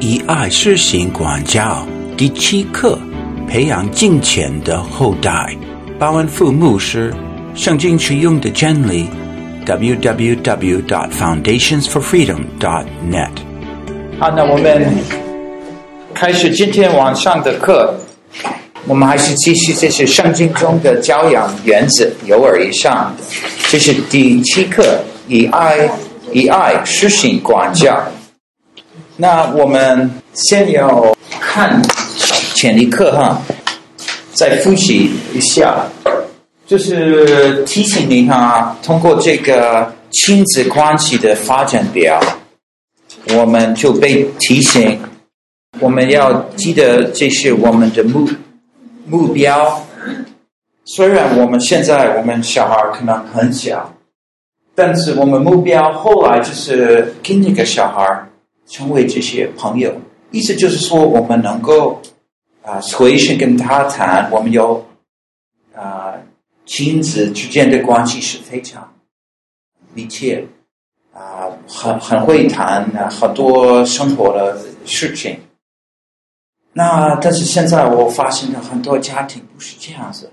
以爱施行管教。第七课：培养敬虔的后代。巴文富牧师，圣经取用的真理。www.foundationsforfreedom.net。好，那我们开始今天晚上的课。我们还是继续这是圣经中的教养原则，由耳以上。这是第七课，以爱以爱施行管教。那我们先要看。前一课哈，再复习一下，就是提醒你哈，通过这个亲子关系的发展表，我们就被提醒，我们要记得这是我们的目目标。虽然我们现在我们小孩可能很小，但是我们目标后来就是跟那个小孩成为这些朋友，意思就是说我们能够。啊，随时跟他谈，我们有啊亲子之间的关系是非常密切啊，很很会谈啊，很多生活的事情。那但是现在我发现了很多家庭不是这样子，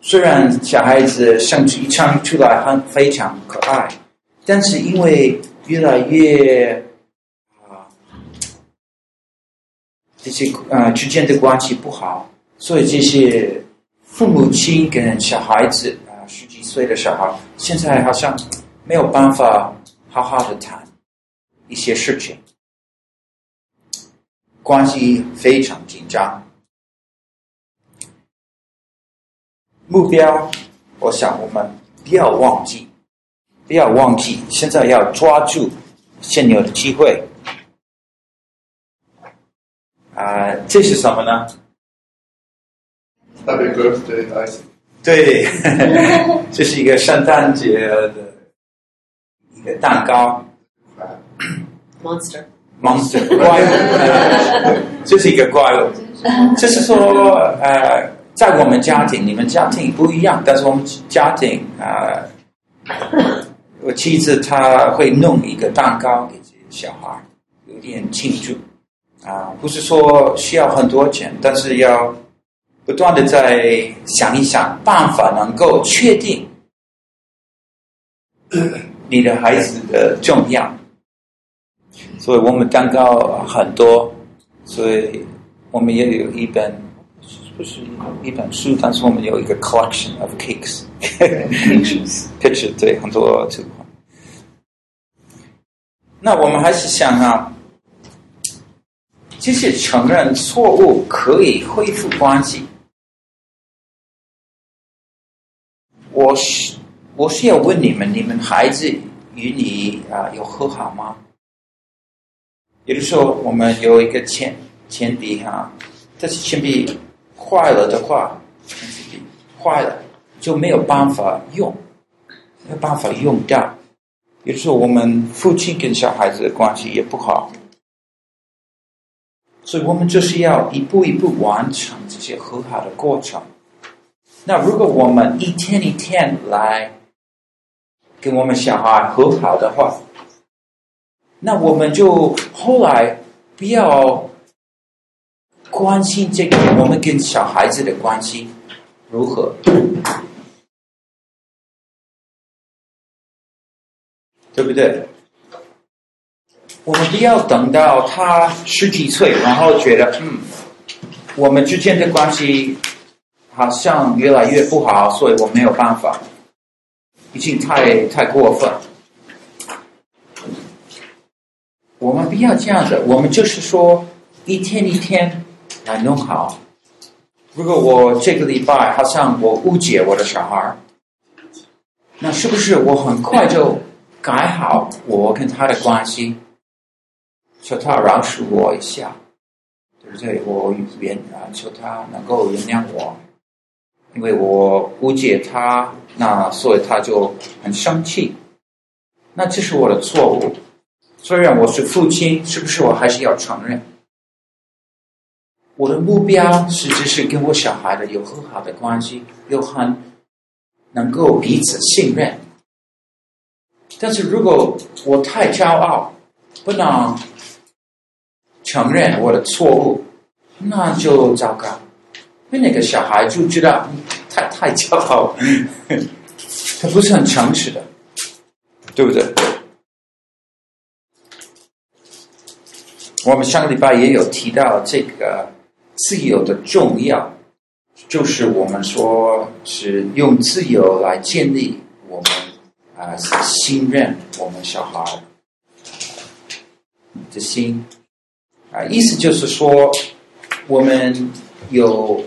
虽然小孩子生出一生出来很非常可爱，但是因为越来越。这些呃之间的关系不好，所以这些父母亲跟小孩子啊、十几岁的小孩，现在好像没有办法好好的谈一些事情，关系非常紧张。目标，我想我们不要忘记，不要忘记，现在要抓住现有的机会。啊、呃，这是什么呢？Happy birthday, Isaac。对，这是一个圣诞节的一个蛋糕。Monster。Monster 怪物，这是一个怪物。就是说，呃，在我们家庭，你们家庭不一样，但是我们家庭啊、呃，我妻子她会弄一个蛋糕给这些小孩，有点庆祝。啊，不是说需要很多钱，但是要不断的在想一想办法，能够确定你的孩子的重要。所以我们蛋糕很多，所以我们也有一本，不是一本书，但是我们有一个 collection of cakes，pictures，pictures，对，很多这个。那我们还是想啊。其实承认错误可以恢复关系。我是我是要问你们：你们孩子与你啊有和好吗？比如说我们有一个铅铅笔哈，这支铅笔坏了的话，铅笔坏了就没有办法用，没有办法用掉。比如说我们父亲跟小孩子的关系也不好。所以我们就是要一步一步完成这些和好的过程。那如果我们一天一天来跟我们小孩和好的话，那我们就后来不要关心这个我们跟小孩子的关系如何，对不对？我们不要等到他十几岁，然后觉得嗯，我们之间的关系好像越来越不好，所以我没有办法，已经太太过分。我们不要这样的，我们就是说一天一天来弄好。如果我这个礼拜好像我误解我的小孩，那是不是我很快就改好我跟他的关系？求他饶恕我一下，就是对？我原啊，求他能够原谅我，因为我误解他，那所以他就很生气。那这是我的错误。虽然我是父亲，是不是我还是要承认？我的目标实际是跟我小孩的有很好的关系，有很能够彼此信任。但是如果我太骄傲，不能。承认我的错误，那就糟糕。因为那个小孩就知道太太骄傲，他不是很诚实的，对不对？我们上个礼拜也有提到这个自由的重要，就是我们说是用自由来建立我们啊、信任我们小孩的心啊、意思就是说我们有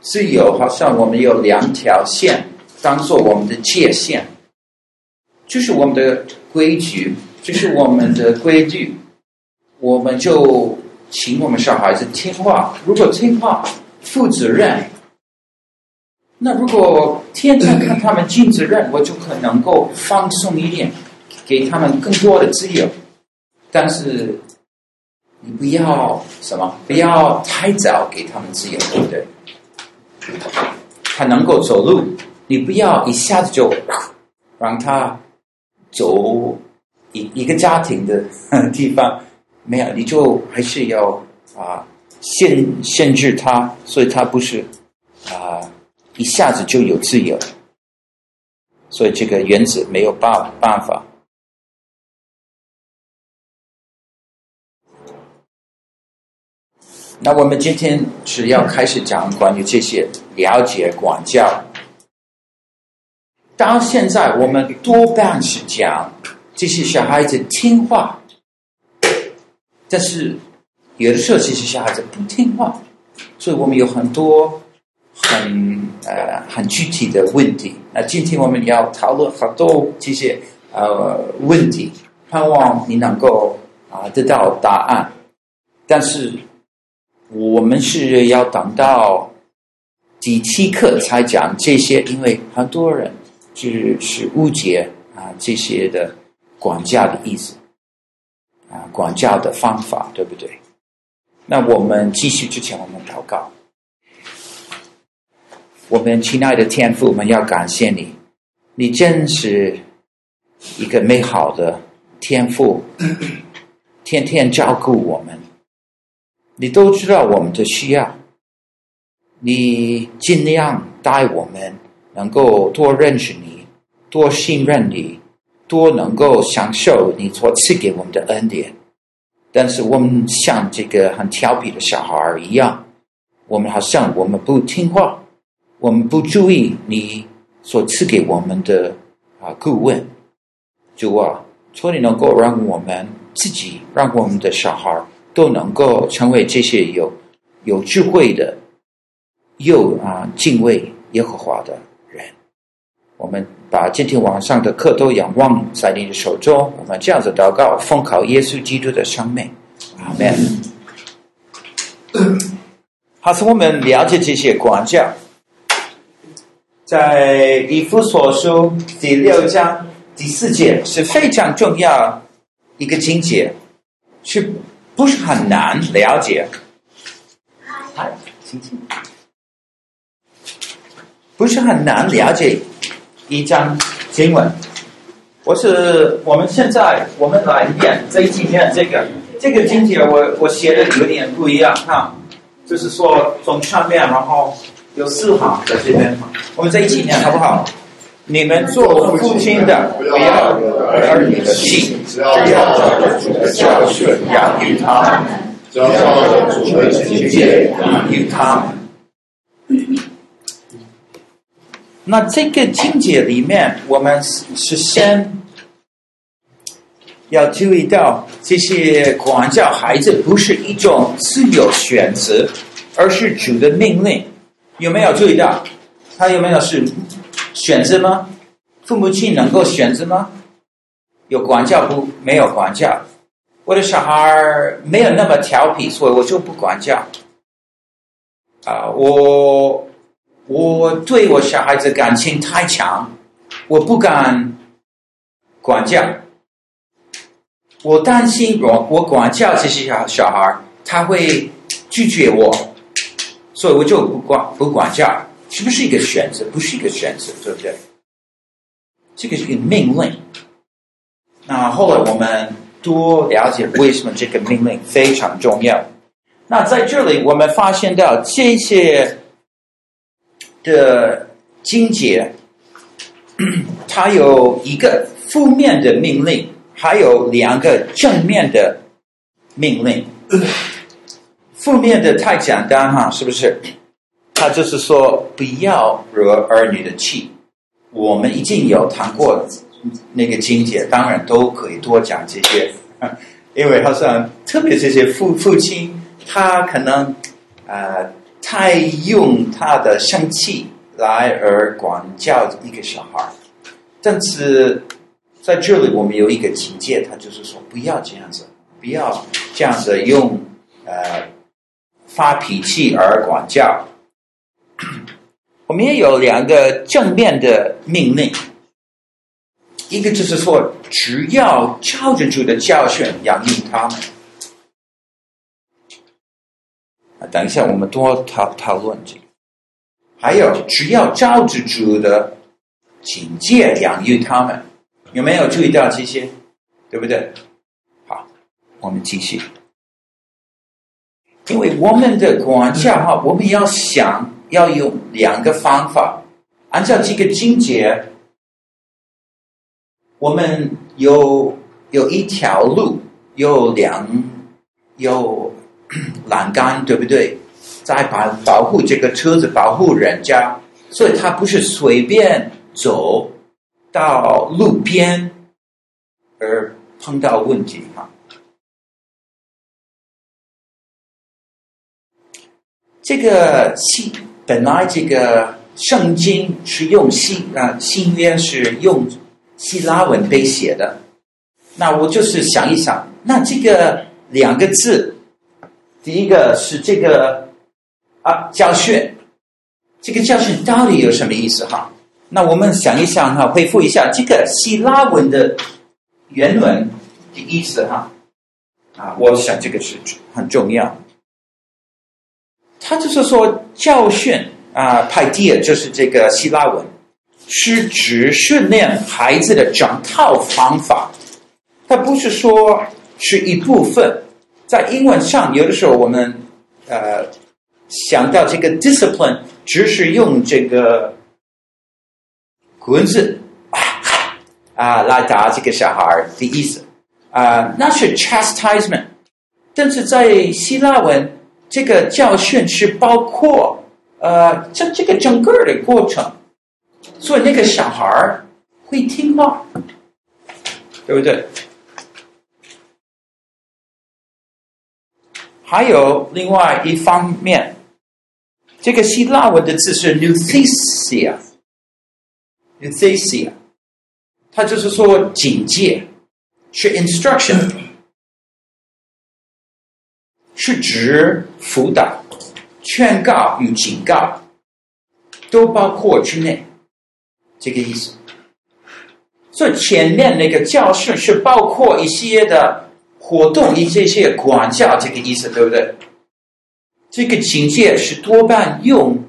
自由，好像我们有两条线当做我们的界限，就是我们的规矩，就是我们的规矩。我们就请我们小孩子听话，如果听话、负责任，那如果天天看他们尽责任，我就可能够放松一点，给他们更多的自由。但是你不要什么，不要太早给他们自由，对不对？他能够走路，你不要一下子就让他走一一个家庭的地方。没有，你就还是要啊限限制他，所以他不是啊一下子就有自由，所以这个原则没有办办法。那我们今天是要开始讲关于这些了解管教。到现在，我们多半是讲这些小孩子听话。但是有的时候，其实小孩子不听话，所以我们有很多很呃很具体的问题。那今天我们要讨论好多这些呃问题，盼望你能够啊、得到答案。但是我们是要等到第七课才讲这些，因为很多人就是误解啊这些的管教的意思。啊，管教的方法对不对？那我们继续之前，我们祷告。我们亲爱的天父，我们要感谢你，你真是一个美好的天父，天天照顾我们，你都知道我们的需要，你尽量带我们能够多认识你，多信任你。多能够享受你所赐给我们的恩典，但是我们像这个很调皮的小孩一样，我们好像我们不听话，我们不注意你所赐给我们的啊顾问，主啊，求你能够让我们自己，让我们的小孩都能够成为这些有有智慧的，又啊敬畏耶和华的人，我们。把今天晚上的课都仰望在你的手中，我们这样子祷告，奉靠耶稣基督的生命，阿门。好，是我们了解这些管教，在以弗所书第六章第四节是非常重要一个经节，是不是很难了解？哎，请请，不是很难了解。一张经文，我是我们现在我们来念这一今天这个这个经节，我我写的有点不一样哈，就是说从上面然后有四行在这边，我们这一起念好不好？你们做父亲的不要儿女的气，只要照着主的教训养育他们，只要照着主的境界养育他们。那这个境界里面，我们是先要注意到，这些管教孩子不是一种自由选择，而是主的命令。有没有注意到？他有没有是选择吗？父母亲能够选择吗？有管教不？没有管教。我的小孩没有那么调皮，所以我就不管教。啊，我。我对我小孩子感情太强，我不敢管教。我担心我我管教这些小小孩，他会拒绝我，所以我就不管不管教。是不是一个选择？不是一个选择，对不对？这个是一个命令。那后来我们多了解为什么这个命令非常重要。那在这里，我们发现到这些的经节，它有一个负面的命令，还有两个正面的命令。负面的太简单哈，是不是？他就是说不要惹儿女的气。我们已经有谈过那个经节，当然都可以多讲这些，因为好像特别这些父父亲。他可能，呃，太用他的生气来而管教一个小孩，但是在这里我们有一个警戒，他就是说不要这样子，不要这样子用呃发脾气而管教。我们也有两个正面的命令，一个就是说，只要照着主的教训养育他们。啊，等一下，我们多讨讨论这个。还有，只要照着主的警戒养育他们，有没有注意到这些？对不对？好，我们继续。因为我们的管教哈，我们要想要用两个方法，按照这个经节，我们有有一条路，有两有。栏杆对不对？在保保护这个车子，保护人家，所以他不是随便走到路边而碰到问题哈。这个新本来这个圣经是用希啊新约是用希腊文被写的，那我就是想一想，那这个两个字。第一个是这个啊教训，这个教训到底有什么意思哈？那我们想一想哈，回复一下这个希腊文的原文的意思哈。啊，我想这个是很重要。他就是说教训啊，派蒂尔就是这个希腊文，是指训练孩子的整套方法，他不是说是一部分。在英文上，有的时候我们呃想到这个 discipline，只是用这个棍子啊啊来打这个小孩的意思啊，那是 chastisement。但是在希腊文，这个教训是包括呃这这个整个的过程，所以那个小孩儿会听话，对不对？还有另外一方面，这个希腊文的字是 n u t h e s i a n u t h e s i a 它就是说警戒，是 instruction，是指辅导、劝告与警告，都包括之内，这个意思。所以前面那个教训是包括一些的。活动一些些管教，这个意思对不对？这个警戒是多半用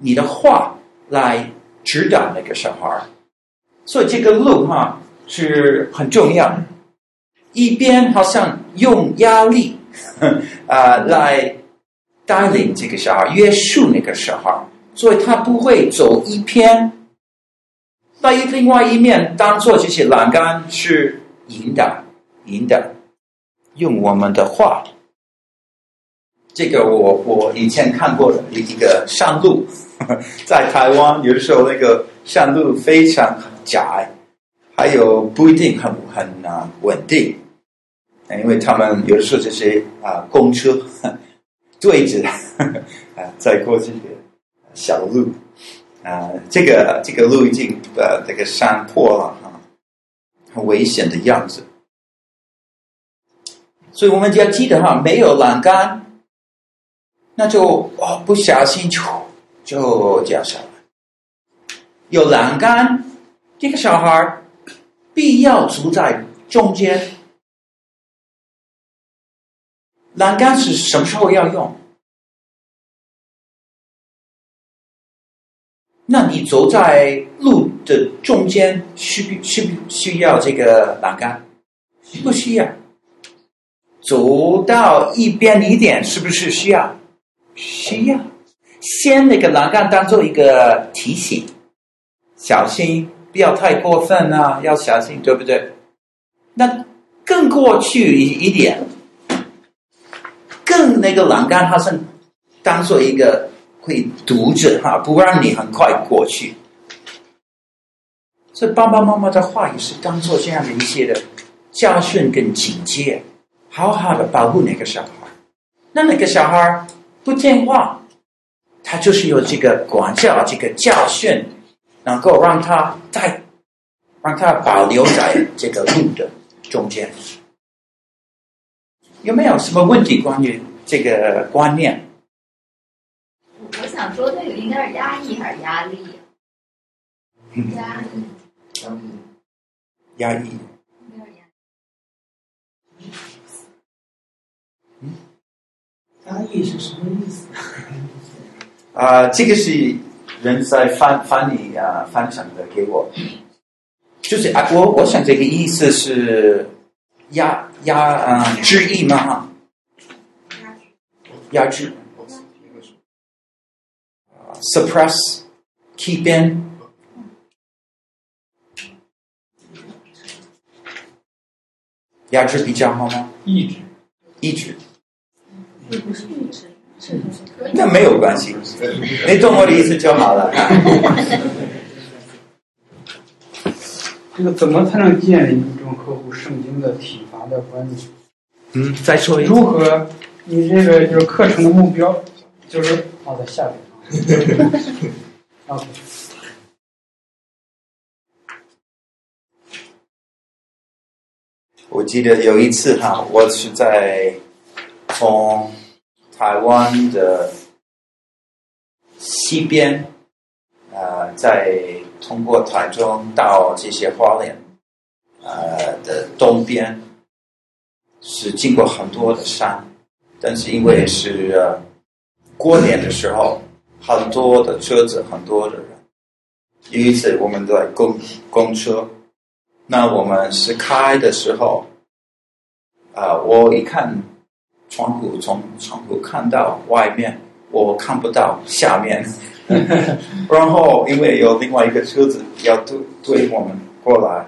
你的话来指导那个小孩，所以这个路哈是很重要。一边好像用压力啊、来带领这个小孩，约束那个小孩，所以他不会走一偏。那另外一面当做这些栏杆是。引导，引导，用我们的话。这个我我以前看过的一个山路，在台湾有的时候那个山路非常窄，还有不一定很很啊稳定，因为他们有的时候这些啊公车对着啊在过这个小路啊，这个这个路已经呃这个山坡了啊。很危险的样子，所以我们就要记得哈，没有栏杆，那就哦不小心就就掉下来。有栏杆，这个小孩必要走在中间。栏杆是什么时候要用？那你走在路的中间需不需不需要这个栏杆？需不需要。走到一边一点，是不是需要？需要。先那个栏杆当做一个提醒，小心不要太过分啊，要小心，对不对？那更过去一一点，更那个栏杆它是当做一个会堵着哈，不让你很快过去。所以爸爸妈妈的话也是当做这样的一些的教训跟警戒，好好的保护那个小孩。那那个小孩不听话，他就是有这个管教、这个教训，能够让他在让他保留在这个路的中间。有没有什么问题关于这个观念？我想说，那个应该是压抑还是压力？压抑。压抑。嗯，压抑是什么意思？啊、呃，这个是人在翻翻译啊，翻成的给我，就是啊，我我想这个意思是压压啊，呃、之意吗？哈，压制，suppress，keep in。压制比较好吗？抑制，抑制。那没有关系，你懂我的意思就好了。这个怎么才能建立一种合乎圣经的体罚的观念？嗯，再说一次。如何？你这个就是课程的目标，就是放在下面啊。OK。我记得有一次哈，我是在从台湾的西边，呃，在通过台中到这些花莲，呃的东边，是经过很多的山，但是因为是呃过年的时候，很多的车子，很多的人，有一次我们在公公车。那我们是开的时候，啊、呃，我一看窗户，从窗户看到外面，我看不到下面。然后因为有另外一个车子要对对我们过来，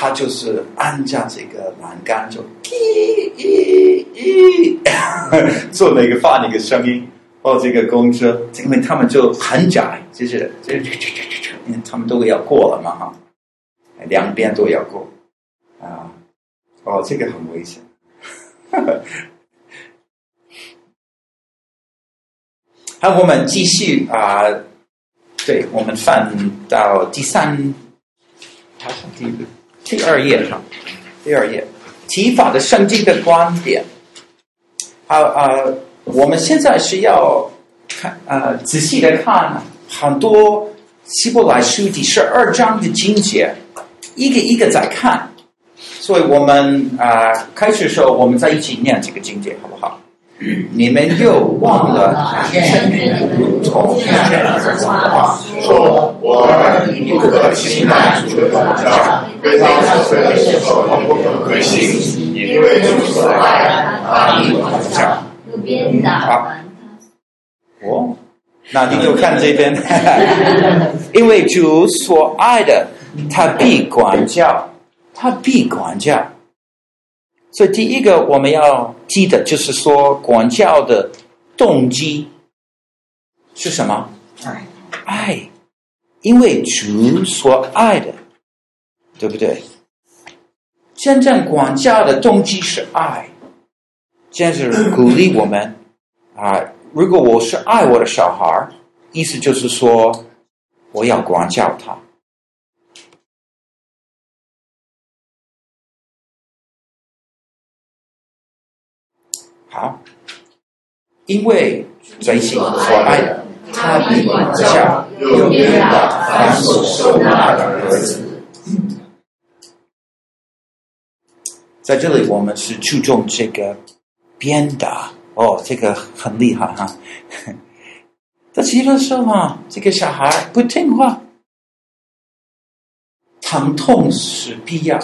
他就是按下这个栏杆，就咦咦咦，做了一个发那个声音。哦，这个公车，因为他们就很窄，就是就就就就就，因为他们都要过了嘛，哈。两边都要过，啊，哦，这个很危险。好，我们继续啊，对，我们翻到第三，他是第一个第二页上，第二页，提法的圣经的观点。好啊，我们现在是要看啊，仔细的看很多希伯来书第十二章的经节。一个一个在看，所以我们啊、呃，开始的时候我们在一起念这个经节，好不好？你们又忘了天主如同天主的话说：“我儿，你不可轻慢主的管教，对他所做的时候不可亏心，因为主所爱的，他必管教。”好，哦，那你就看这边，因为主所爱的。他必管教，他必管教。所以第一个我们要记得，就是说管教的动机是什么？爱，爱，因为主所爱的，对不对？真正管教的动机是爱，这样是鼓励我们啊。如果我是爱我的小孩，意思就是说我要管教他。好，因为最心所爱的，他必管教，又鞭打凡所收纳的儿子。在这里，我们是注重这个鞭打哦，这个很厉害哈。在其他时候啊，这个小孩不听话，疼痛是必要。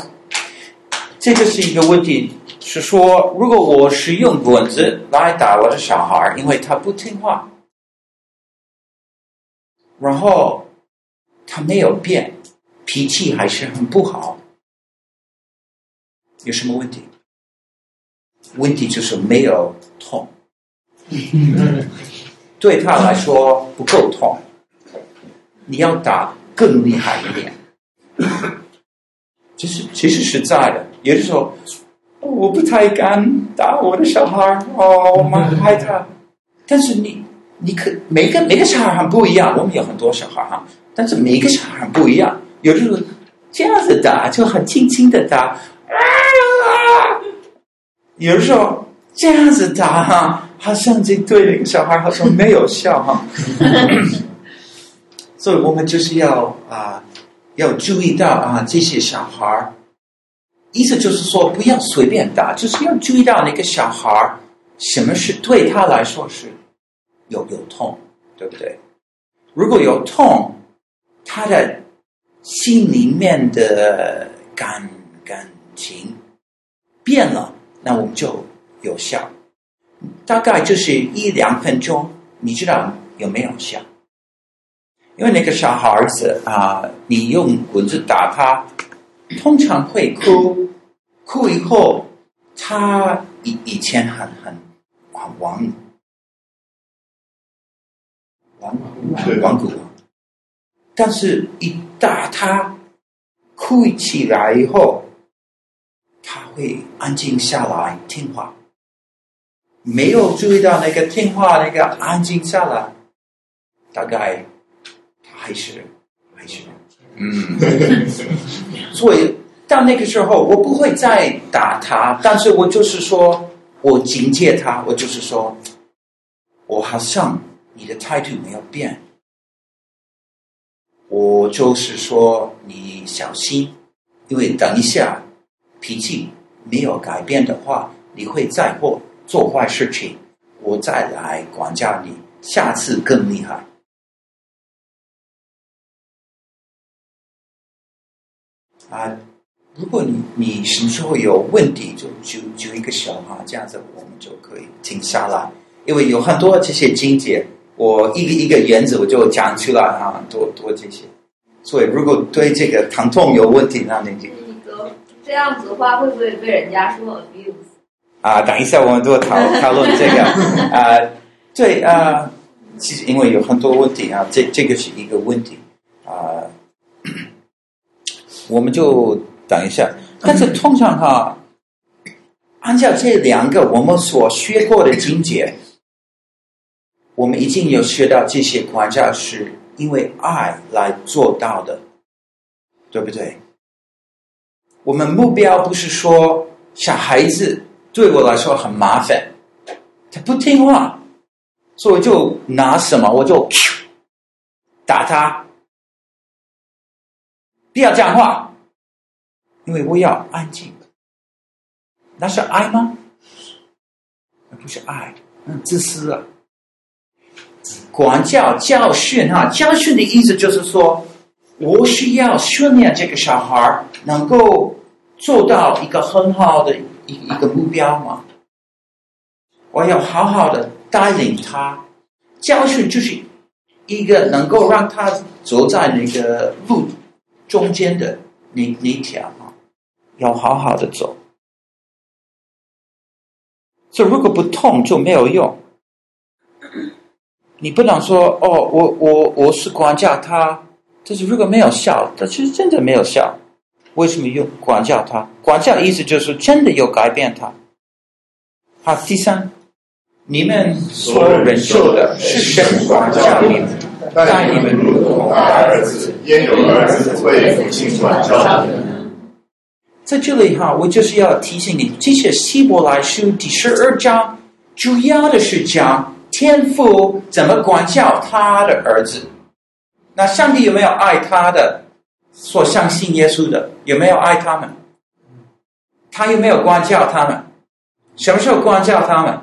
这个是一个问题，是说如果我是用棍子来打我的小孩，因为他不听话，然后他没有变，脾气还是很不好，有什么问题？问题就是没有痛，对他来说不够痛，你要打更厉害一点。其实其实实在的，有的时候我不太敢打我的小孩哦，我蛮害怕。但是你你可每个每个小孩很不一样，我们有很多小孩哈，但是每个小孩很不一样，有的时候这样子打就很轻轻的打，啊，有的时候这样子打哈，好像这对那个小孩好像没有效哈，所以我们就是要啊。要注意到啊，这些小孩意思就是说，不要随便打，就是要注意到那个小孩什么是对他来说是有有痛，对不对？如果有痛，他的心里面的感感情变了，那我们就有效。大概就是一两分钟，你知道有没有效？因为那个小孩子啊，你用棍子打他，通常会哭，哭以后，他以以前很很很顽顽顽固，但是一打他，哭起来以后，他会安静下来听话。没有注意到那个听话，那个安静下来，大概他。还是还是嗯，所以到那个时候，我不会再打他，但是我就是说，我警戒他，我就是说，我好像你的态度没有变，我就是说你小心，因为等一下脾气没有改变的话，你会再做做坏事情，我再来管教你，下次更厉害。啊，如果你你什么时候有问题，就就就一个小哈，这样子我们就可以停下来。因为有很多这些经节，我一个一个原则我就讲出来啊，多多这些。所以如果对这个疼痛有问题，那你就这样子的话，会不会被人家说 abuse？啊，等一下我们都讨讨论这个 啊，对啊，其实因为有很多问题啊，这这个是一个问题啊。我们就等一下，但是通常哈，按照这两个我们所学过的经节，我们已经有学到这些管教是因为爱来做到的，对不对？我们目标不是说小孩子对我来说很麻烦，他不听话，所以就拿什么我就 打他。不要讲话，因为我要安静。那是爱吗？那不是爱，嗯，自私啊！管教、教训哈，教训的意思就是说，我需要训练这个小孩能够做到一个很好的一一个目标嘛。我要好好的带领他，教训就是一个能够让他走在那个路。中间的那那条，要好好的走。这如果不痛就没有用。你不能说哦，我我我是管教他，但是如果没有效，他其实真的没有效。为什么用管教他？管教意思就是真的要改变他。好，第三，你们所忍受的是神管教你们。但你们如同爱儿子，焉有儿子为父亲管教呢？在这里哈，我就是要提醒你，这些希伯来书第十二章，主要的是讲天父怎么管教他的儿子。那上帝有没有爱他的？所相信耶稣的有没有爱他们？他有没有管教他们？什么时候管教他们？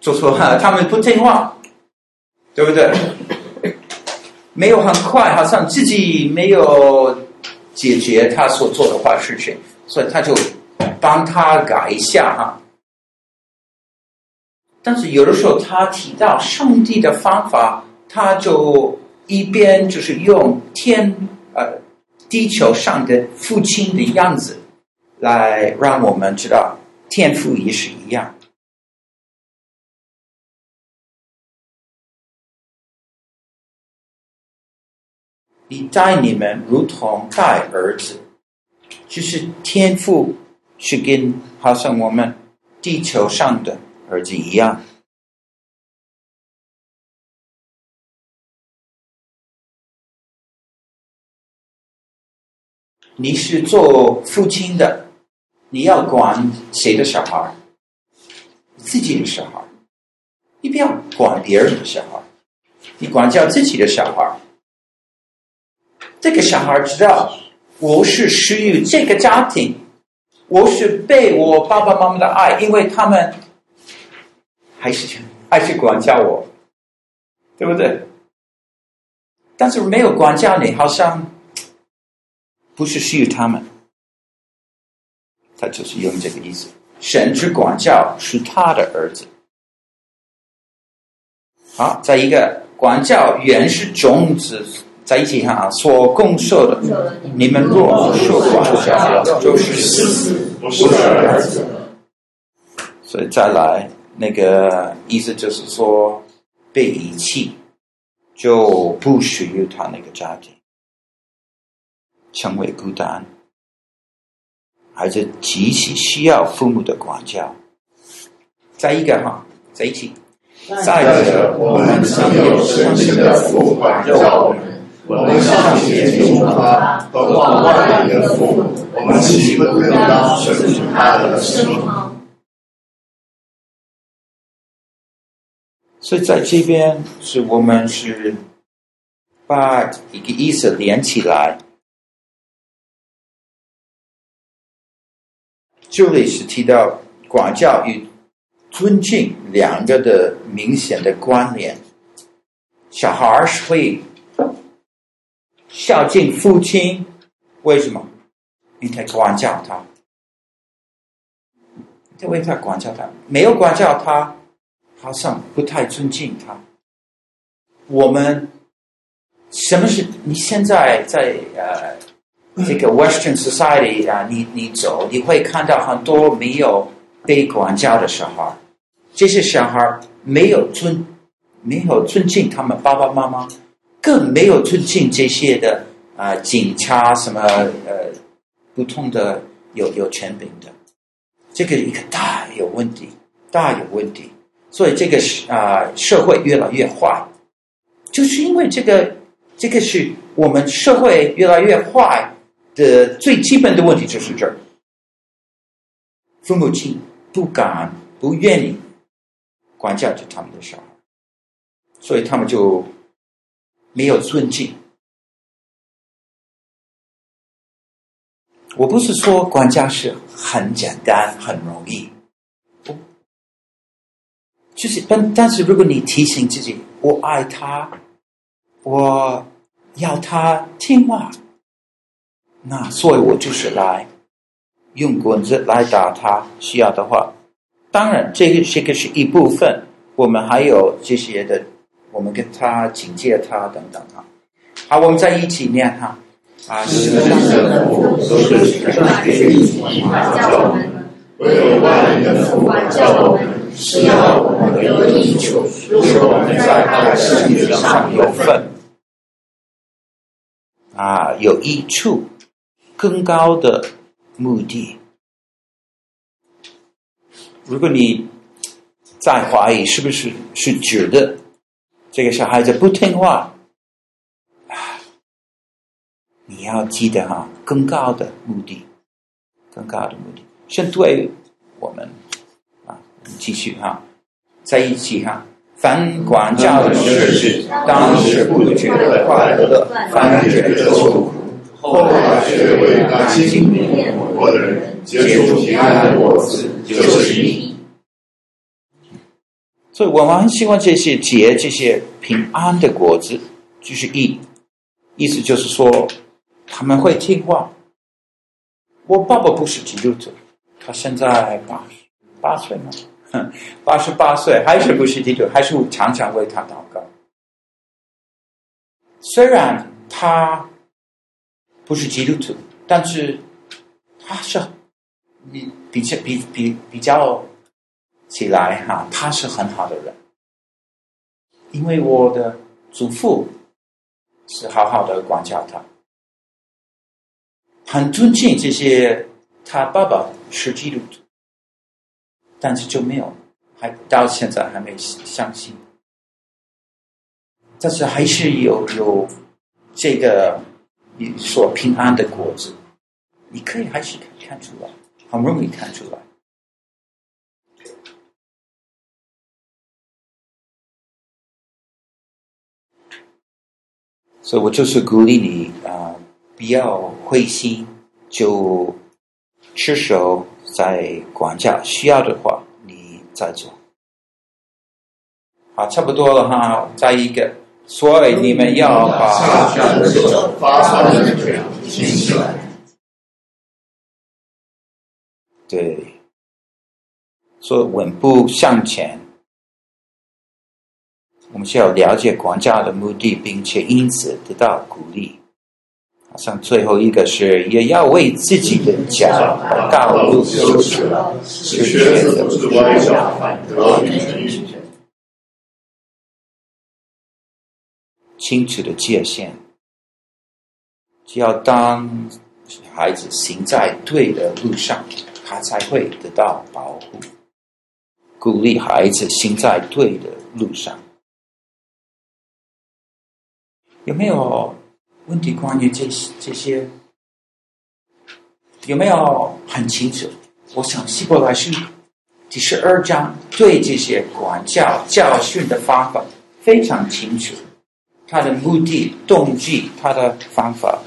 就说哈，他们不听话。对不对？没有很快，好像自己没有解决他所做的坏事情，所以他就帮他改一下哈。但是有的时候他提到上帝的方法，他就一边就是用天呃地球上的父亲的样子来让我们知道天赋也是一样。你待你们如同待儿子，就是天赋是跟好像我们地球上的儿子一样。你是做父亲的，你要管谁的小孩？自己的小孩，你不要管别人的小孩，你管教自己的小孩。这个小孩知道，我是属于这个家庭，我是被我爸爸妈妈的爱，因为他们还是还是管教我，对不对？但是没有管教你，好像不是属于他们，他就是用这个意思。神之管教是他的儿子。好，再一个，管教原是种子。在一起哈，所供受的，你们若受管教，就是嗣子，不是儿子。所以再来那个意思就是说，被遗弃就不属于他那个家庭，成为孤单，孩子极其需要父母的管教。再一个哈，在一起，再者，我们曾有深情的父管教我们。我们尚且尊重他，何况万灵的父母，我们岂不更当顺从他的声音吗？所以在这边是我们是把一个意思连起来，这里是提到管教与尊敬两个的明显的关联，小孩儿是会。孝敬父亲，为什么？因为他管教他，因为他管教他，没有管教他，好像不太尊敬他。我们什么是？你现在在呃这个 Western Society 啊，你你走，你会看到很多没有被管教的小孩，这些小孩没有尊，没有尊敬他们爸爸妈妈。更没有尊敬这些的啊、警察什么呃，不同的有有权柄的，这个一个大有问题，大有问题。所以这个是啊、社会越来越坏，就是因为这个，这个是我们社会越来越坏的最基本的问题，就是这儿，父母亲不敢、不愿意管教着他们的小孩，所以他们就。没有尊敬。我不是说管教是很简单、很容易，不，就是但但是如果你提醒自己，我爱他，我要他听话，那所以我就是来用棍子来打他，需要的话，当然这个这个是一部分，我们还有这些的。我们跟他警戒他等等啊，好，我们在一起念哈啊，是的，是的，都是管教我们，唯有万灵的父管教我们，是要我们得益处，使我们在他的圣洁上有份啊，有益处，更高的目的。如果你在怀疑是不是是觉得？这个小孩子不听话，啊，你要记得哈，更高的目的，更高的目的，是对我们啊，继续哈，在一起哈，凡管教的事，当时不觉得快乐，反觉得后来却为那经历过的人结出平安的果子，就是义。所以我们希望这些结这些平安的果子，就是义，意思就是说，他们会听话。我爸爸不是基督徒，他现在八十八岁吗？八十八岁还是不是基督徒？还是常常为他祷告。虽然他不是基督徒，但是他是你比较比比比较起来哈，他是很好的人。因为我的祖父是好好的管教他，很尊敬这些。他爸爸是基督徒，但是就没有，还到现在还没相信。但是还是有有这个你所平安的果子，你可以还是可以看出来，很容易看出来。所以我就是鼓励你啊、不要灰心，就持守在管教，需要的话你再做。好，差不多了哈，再一个，所以你们要把下的手发出来，举起来。对，所以稳步向前。我们需要了解管教的目的，并且因此得到鼓励。好像最后一个是，也要为自己的脚道路修直，使瘸子不致歪脚，反得清楚的界限，只要当孩子行在对的路上，他才会得到保护。鼓励孩子行在对的路上。有没有问题关于这些这些？有没有很清楚？我想希伯来书第十二章对这些管教教训的方法非常清楚，他的目的、动机、他的方法。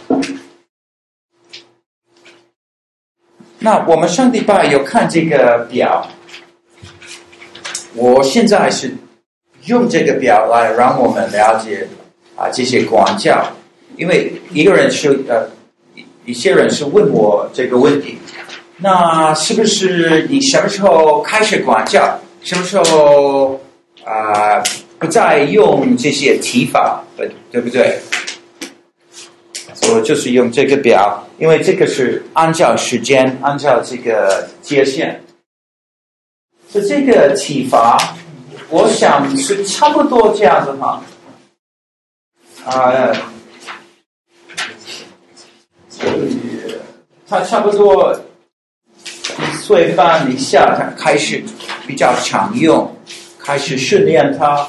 那我们上礼拜有看这个表，我现在是用这个表来让我们了解。啊，这些管教，因为一个人是呃，一些人是问我这个问题，那是不是你什么时候开始管教？什么时候啊、不再用这些提法，对对不对？我就是用这个表，因为这个是按照时间，按照这个界限，所以这个体罚，我想是差不多这样子哈。啊，所以他差不多一岁半以下，他开始比较常用，开始训练他，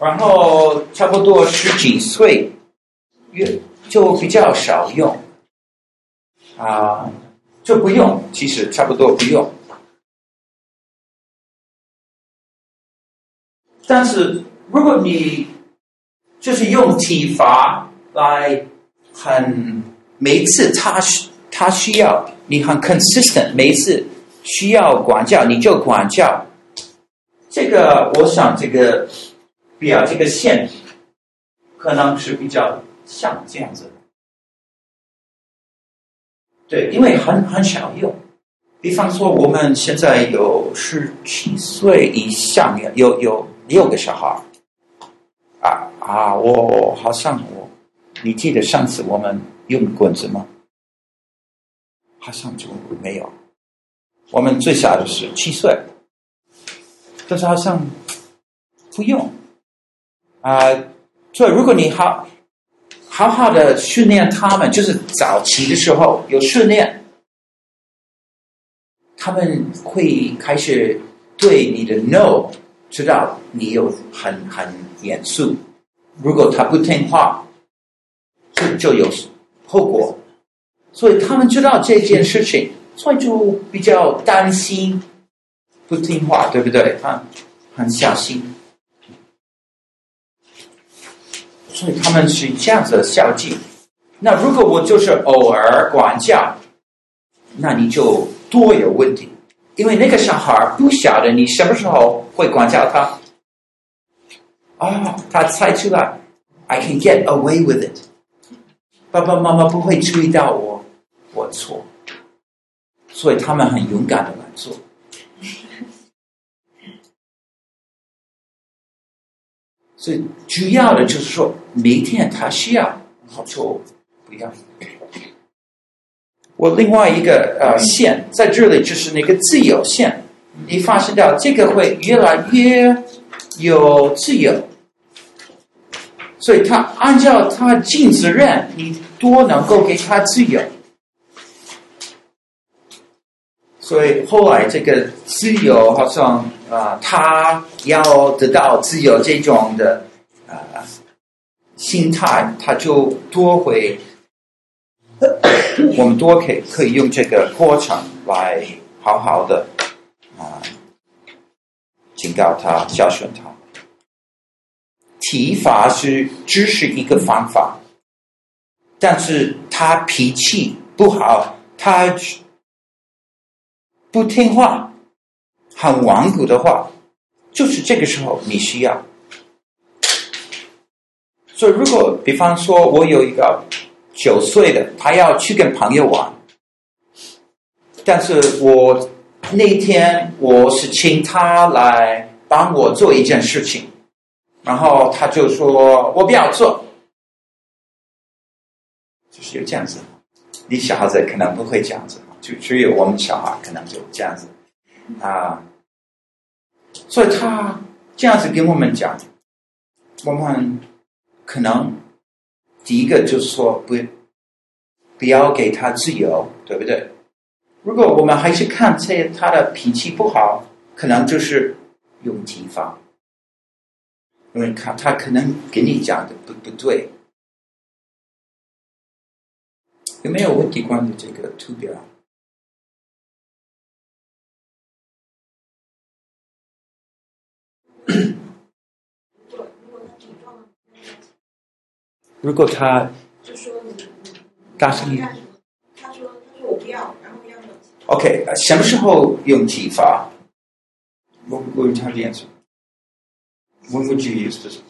然后差不多十几岁，越就比较少用，啊，就不用，其实差不多不用，但是如果你就是用体罚来很每一次他需他需要你很 consistent，每一次需要管教你就管教。这个我想这个表这个线可能是比较像这样子。对，因为很很少用。比方说我们现在有十七岁以下有有六个小孩。啊啊！我好像我，你记得上次我们用棍子吗？好像就没有。我们最小的是七岁，但是好像不用。啊，所以如果你好好好的训练他们，就是早期的时候有训练，他们会开始对你的 no 知道你有很很。严肃，如果他不听话，就就有后果。所以他们知道这件事情，所以就比较担心不听话，对不对？他很小心，所以他们是这样子的孝敬。那如果我就是偶尔管教，那你就多有问题，因为那个小孩不晓得你什么时候会管教他。哦，他猜出来，I can get away with it。爸爸妈妈不会注意到我，我错，所以他们很勇敢的来做。所以主要的就是说，每天他需要，好做不一样。我另外一个呃线在这里，就是那个自由线。你发现到这个会越来越有自由，所以他按照他尽责任，你多能够给他自由。所以后来这个自由好像啊、他要得到自由这种的啊、心态，他就多会，我们多可以可以用这个过程来好好的啊、警告他、教训他。体罚是只是一个方法，但是他脾气不好，他。不听话，很顽固的话，就是这个时候你需要。所以，如果比方说我有一个九岁的，他要去跟朋友玩，但是我那天我是请他来帮我做一件事情，然后他就说我不要做，就是有这样子，你小孩子可能不会这样子。就只有我们小孩可能就这样子啊，所以他这样子跟我们讲，我们可能第一个就是说不不要给他自由，对不对？如果我们还是看这他的脾气不好，可能就是用体罚，因为他他可能给你讲的不不对，有没有问题关于这个图表？如果他就说你，大声一点。他说：“他说我不要，然后要 OK，什么时候用体罚？What would you answer? When would you use this?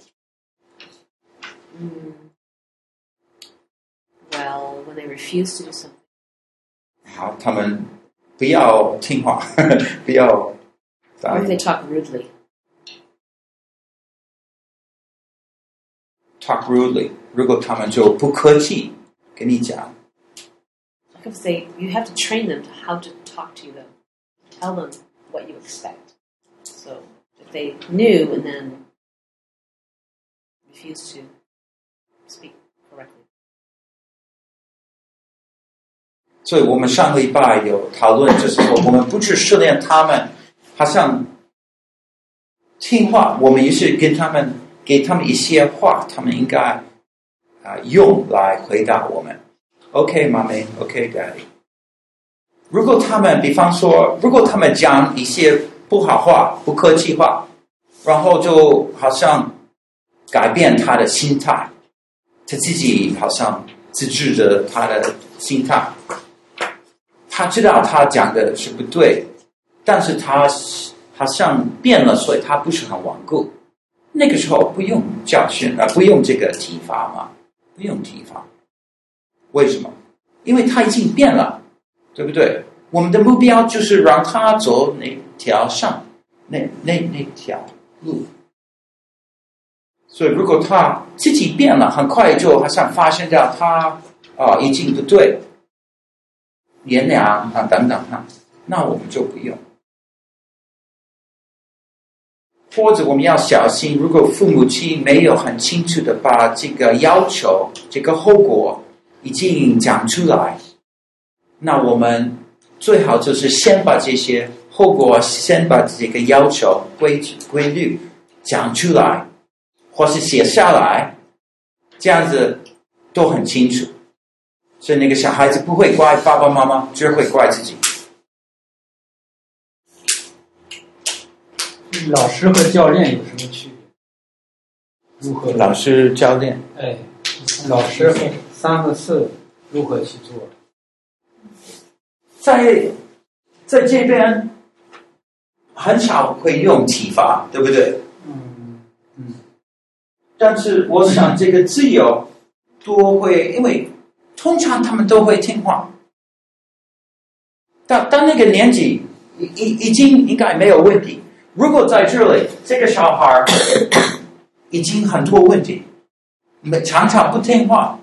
Well, when they refuse to do something. 好，他们不要听话，不要。Or if they talk rudely. Talk rudely. 如果他们就不客气，跟你讲。Like if they, you have to train them to how to talk to them, tell them what you expect. So if they knew and then refuse to speak correctly. 所以我们上个礼拜有讨论，就是说我们不去训练他们，好像听话，我们也是跟他们。 给他们一些话，他们应该啊、用来回答我们。OK，妈咪，OK，Daddy。如果他们，比方说，如果他们讲一些不好话、不客气话，然后就好像改变他的心态，他自己好像自制着他的心态，他知道他讲的是不对，但是他好像变了，所以他不是很顽固。那个时候不用教训啊，不用这个体罚嘛，不用体罚。为什么？因为他已经变了，对不对？我们的目标就是让他走那条上，那那那条路。所以，如果他自己变了，很快就好像发现到他啊已经不对，原谅啊等等哈，那我们就不用。或者我们要小心，如果父母亲没有很清楚的把这个要求、这个后果已经讲出来，那我们最好就是先把这些后果、先把这个要求规规律讲出来，或是写下来，这样子都很清楚，所以那个小孩子不会怪爸爸妈妈，只会怪自己。老师和教练有什么区别？如何？老师、教练。哎，老师和三和四如何去做？在在这边很少会用体罚，对不对？嗯嗯。但是我想这个自由多会，因为通常他们都会听话。到到那个年纪，已已已经应该没有问题。如果在这里，这个小孩 已经很多问题，没常常不听话，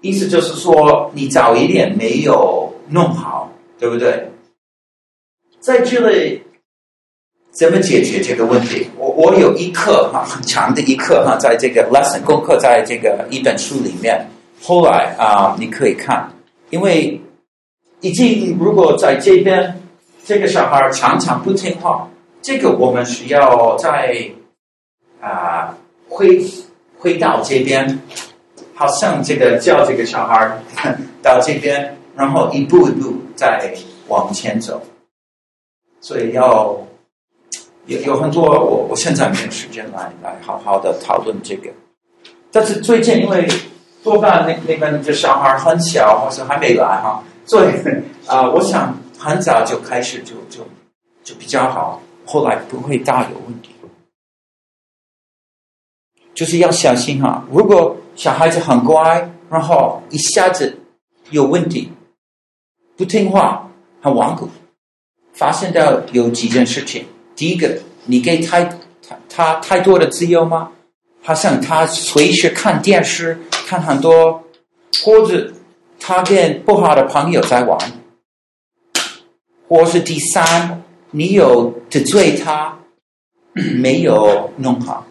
意思就是说你早一点没有弄好，对不对？在这里怎么解决这个问题？我我有一课哈，很长的一课哈，在这个 lesson 功课，在这个一本书里面。后来啊，你可以看，因为已经如果在这边这个小孩常常不听话。这个我们需要在啊回回到这边，好像这个叫这个小孩 到这边，然后一步一步再往前走。所以要有有很多，我我现在没有时间来来好好的讨论这个。但是最近因为多半那那边的小孩很小，或者还没来哈，所以啊，我想很早就开始就就就比较好。后来不会大有问题，就是要小心哈。如果小孩子很乖，然后一下子有问题，不听话，很顽固，发现到有几件事情。第一个，你给太他他太多的自由吗？好像他随时看电视，看很多，或者他跟不好的朋友在玩，或是第三。你有得罪他，没有弄好，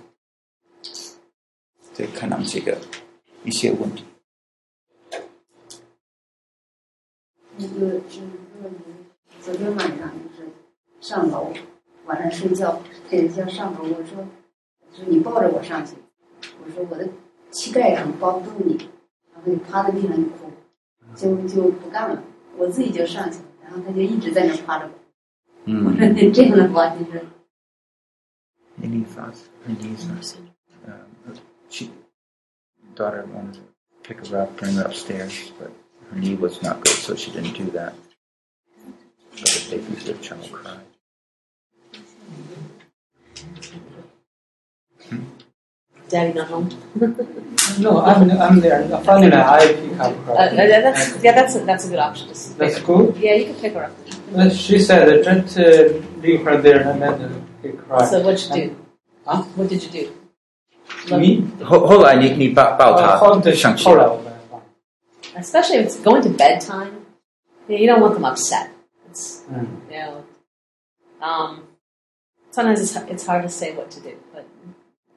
对，可能这个一些问题。那个就是昨天晚上就是上楼，晚上睡觉，对，要上楼，我说，说你抱着我上去，我说我的膝盖上抱不住你，然后你趴在地上就哭，就就不干了，我自己就上去，然后他就一直在那趴着。Mm. What? Any thoughts, ideas? Um, uh, she, daughter wanted to pick her up, bring her upstairs, but her knee was not good, so she didn't do that. But the baby, the child cried. Hmm? Daddy not home. no, I'm, I'm there. Finally, I pick up her. Uh, that's, yeah, that's a, that's a good option. Just that's cool. Yeah, you can pick her up. Uh, she said, "Don't to leave her there and then uh, pick. So what'd you do? Huh? What did you do? Me? Hold on, you can bow uh, to Especially if it's going to bedtime. You don't want them upset. It's, mm. you know, um, sometimes it's, it's hard to say what to do, but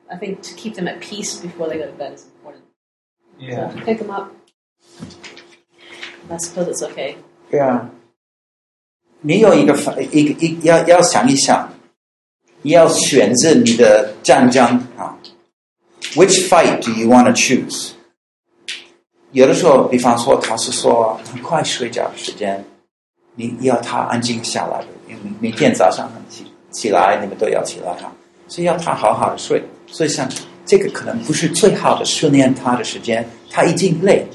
I think to keep them at peace before they go to bed is important. Yeah. So pick them up. I suppose it's okay. 对啊，你有一个反一个一要要想一想，你要选择你的战争啊。Which fight do you want to choose？有的时候，比方说，他是说很快睡觉的时间，你要他安静下来的，因为明天早上很起起来，你们都要起来哈，所以要他好好的睡。 所以像这个可能不是最好的训练他的时间，他已经累，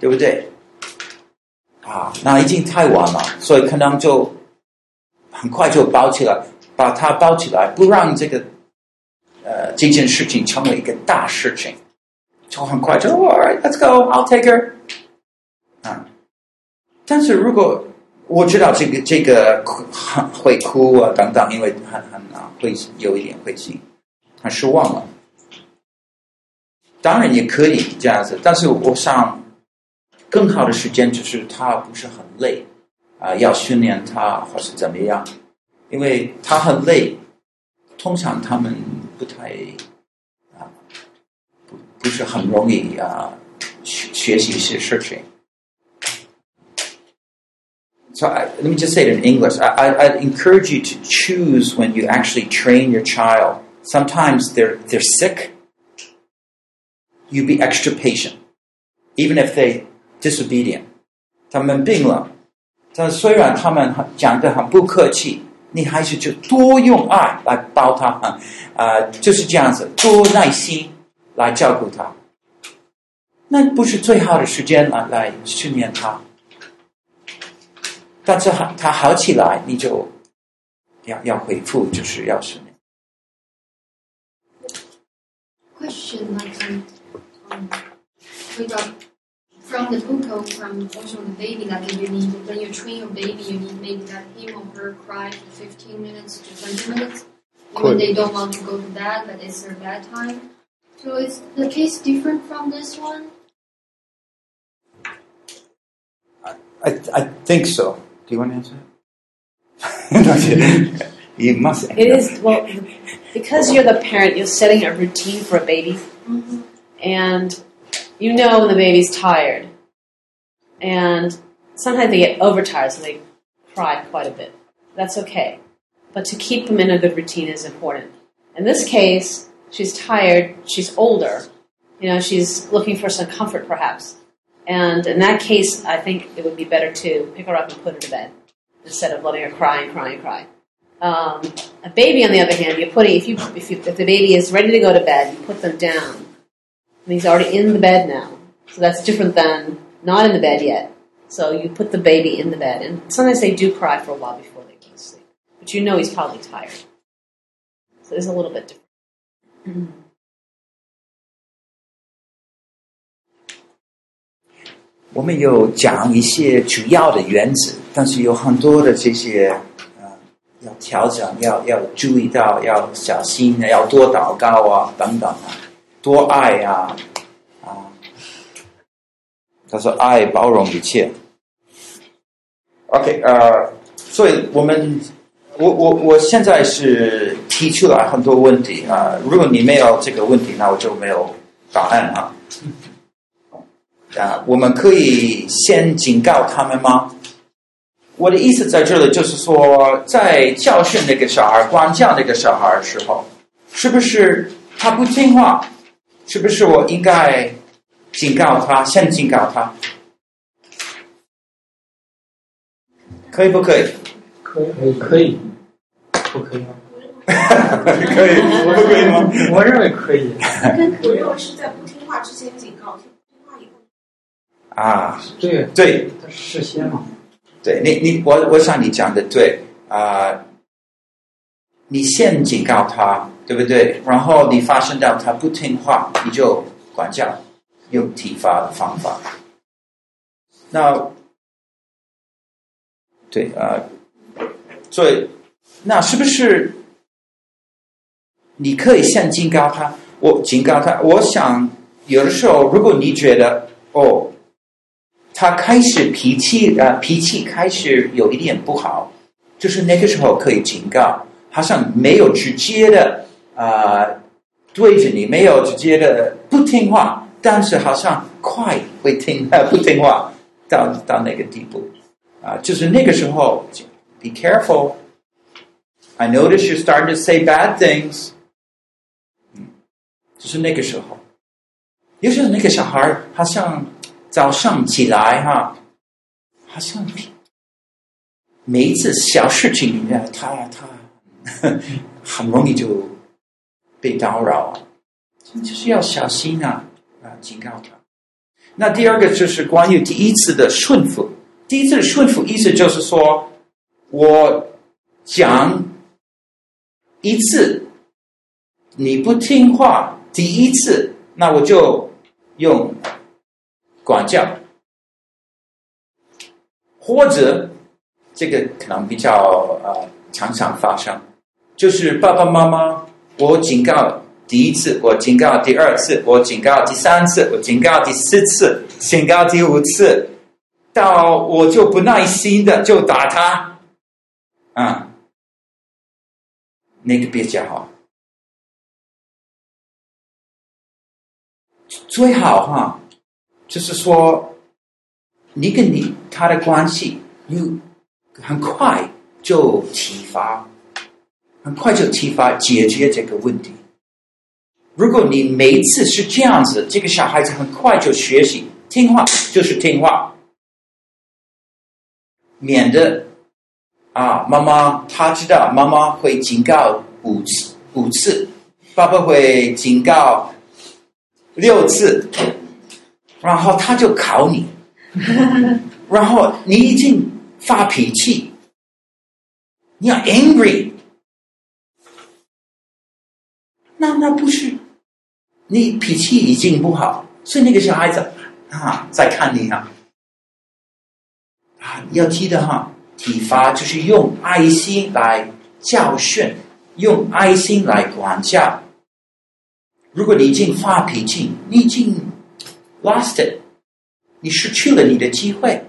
对不对？啊，那已经太晚了，所以可能就很快就包起来，把他包起来，不让这个呃这件事情成为一个大事情，就很快就 All right, let's go, I'll take her。啊，但是如果我知道这个这个很会哭啊等等，因为很很啊会有一点灰心，很失望了。当然也可以这样子，但是我想。更好的时间就是他不是很累，啊、要训练他或是怎么样，因为他很累，通常他们不太啊，不不是很容易啊学学习一些事情。So I, let me just say it in English. I, I, I encourage you to choose when you actually train your child. Sometimes they're they're sick. You be extra patient, even if they disobedient，他们病了，但虽然他们讲得很不客气，你还是就多用爱来抱他，啊、呃，就是这样子，多耐心来照顾他。那不是最好的时间来来训练他，但是他好起来，你就要要恢复，就是要训练。Question like um, um, we got from from the popo, from also the baby, like you need when you train your baby, you need maybe that him or her cry for 15 minutes to 20 minutes. Cool. When they don't want to go to bed, but it's their bedtime. So is the case different from this one? I, I think so. Do you want to answer? that? you must. It is well because you're the parent. You're setting a routine for a baby, mm-hmm. and you know when the baby's tired, and sometimes they get overtired, so they cry quite a bit. That's okay, but to keep them in a good routine is important. In this case, she's tired. She's older. You know, she's looking for some comfort, perhaps. And in that case, I think it would be better to pick her up and put her to bed instead of letting her cry and cry and cry. Um, a baby, on the other hand, you're putting if you if, you if the baby is ready to go to bed, you put them down. And he's already in the bed now, so that's different than not in the bed yet. So you put the baby in the bed, and sometimes they do cry for a while before they go to sleep. But you know he's probably tired, so it's a little bit different. 我们有讲一些主要的原则，但是有很多的这些呃 要调整，要要注意到，要小心，要多祷告啊，等等啊，多爱啊啊。他说爱包容一切。OK，呃，所以我们我我我现在是提出来很多问题啊，如果你没有这个问题，那我就没有答案啊。啊，我们可以先警告他们吗？我的意思在这里就是说，在教训那个小孩、管教那个小孩的时候，是不是他不听话？是不是我应该警告他，先警告他？可以不可以？可以可以，不可以吗？可以，不可以吗？我认为可以。我认为是在不听话之前警告，听话以后。啊，对对，他事先嘛。对你，你我我想你讲的对啊、你先警告他，对不对？然后你发现到他不听话，你就管教，用体罚的方法。那对啊、呃，所以那是不是你可以先警告他？我警告他，我想有的时候，如果你觉得哦。他开始脾气啊，脾气开始有一点不好，就是那个时候可以警告，好像没有直接的啊、对着你，没有直接的不听话，但是好像快会听不听话到到那个地步啊、就是那个时候，be careful。I notice you starting to say bad things。嗯，就是那个时候，尤其是那个小孩，好像。早上起来哈，好像每一次小事情里面，他他 很容易就被打扰，就是要小心啊啊！警告他。那第二个就是关于第一次的顺服，第一次的顺服意思就是说，我讲一次你不听话，第一次那我就用。管教，或者这个可能比较呃常常发生，就是爸爸妈妈，我警告第一次，我警告第二次，我警告第三次，我警告第四次，警告第五次，到我就不耐心的就打他，啊、嗯，那个比较好，最好哈。就是说，你跟你他的关系，你很快就启发，很快就启发解决这个问题。如果你每次是这样子，这个小孩子很快就学习听话，就是听话，免得啊，妈妈他知道妈妈会警告五次，五次，爸爸会警告六次。然后他就考你，然后你已经发脾气，你要 angry，那那不是你脾气已经不好，所以那个小孩子啊，在看你啊，啊，要记得哈，体罚就是用爱心来教训，用爱心来管教。如果你已经发脾气，你已经 lost it，你失去了你的机会。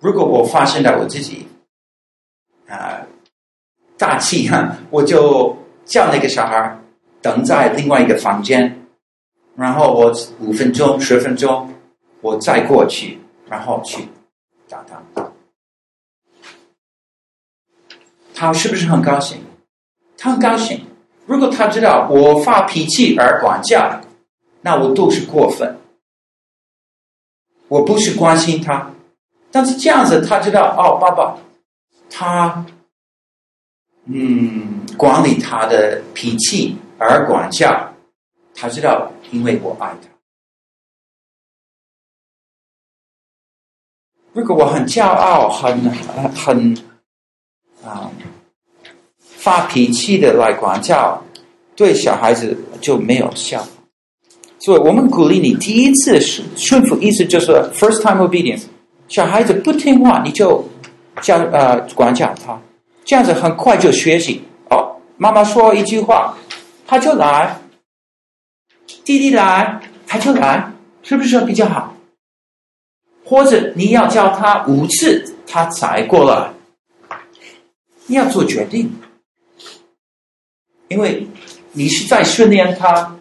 如果我发现到我自己啊大气哈，我就叫那个小孩等在另外一个房间，然后我五分钟、十分钟，我再过去，然后去打他。他是不是很高兴？他很高兴。如果他知道我发脾气而管教，那我都是过分。我不是关心他。但是这样子，他知道哦，爸爸，他嗯管理他的脾气而管教，他知道，因为我爱他。如果我很骄傲、很很啊、发脾气的来管教，对小孩子就没有效。所以我们鼓励你第一次顺顺服，意思就是 first time obedience。小孩子不听话，你就教呃管教他，这样子很快就学习。哦，妈妈说一句话，他就来；弟弟来，他就来，是不是比较好？或者你要教他五次，他才过来。你要做决定，因为你是在训练他。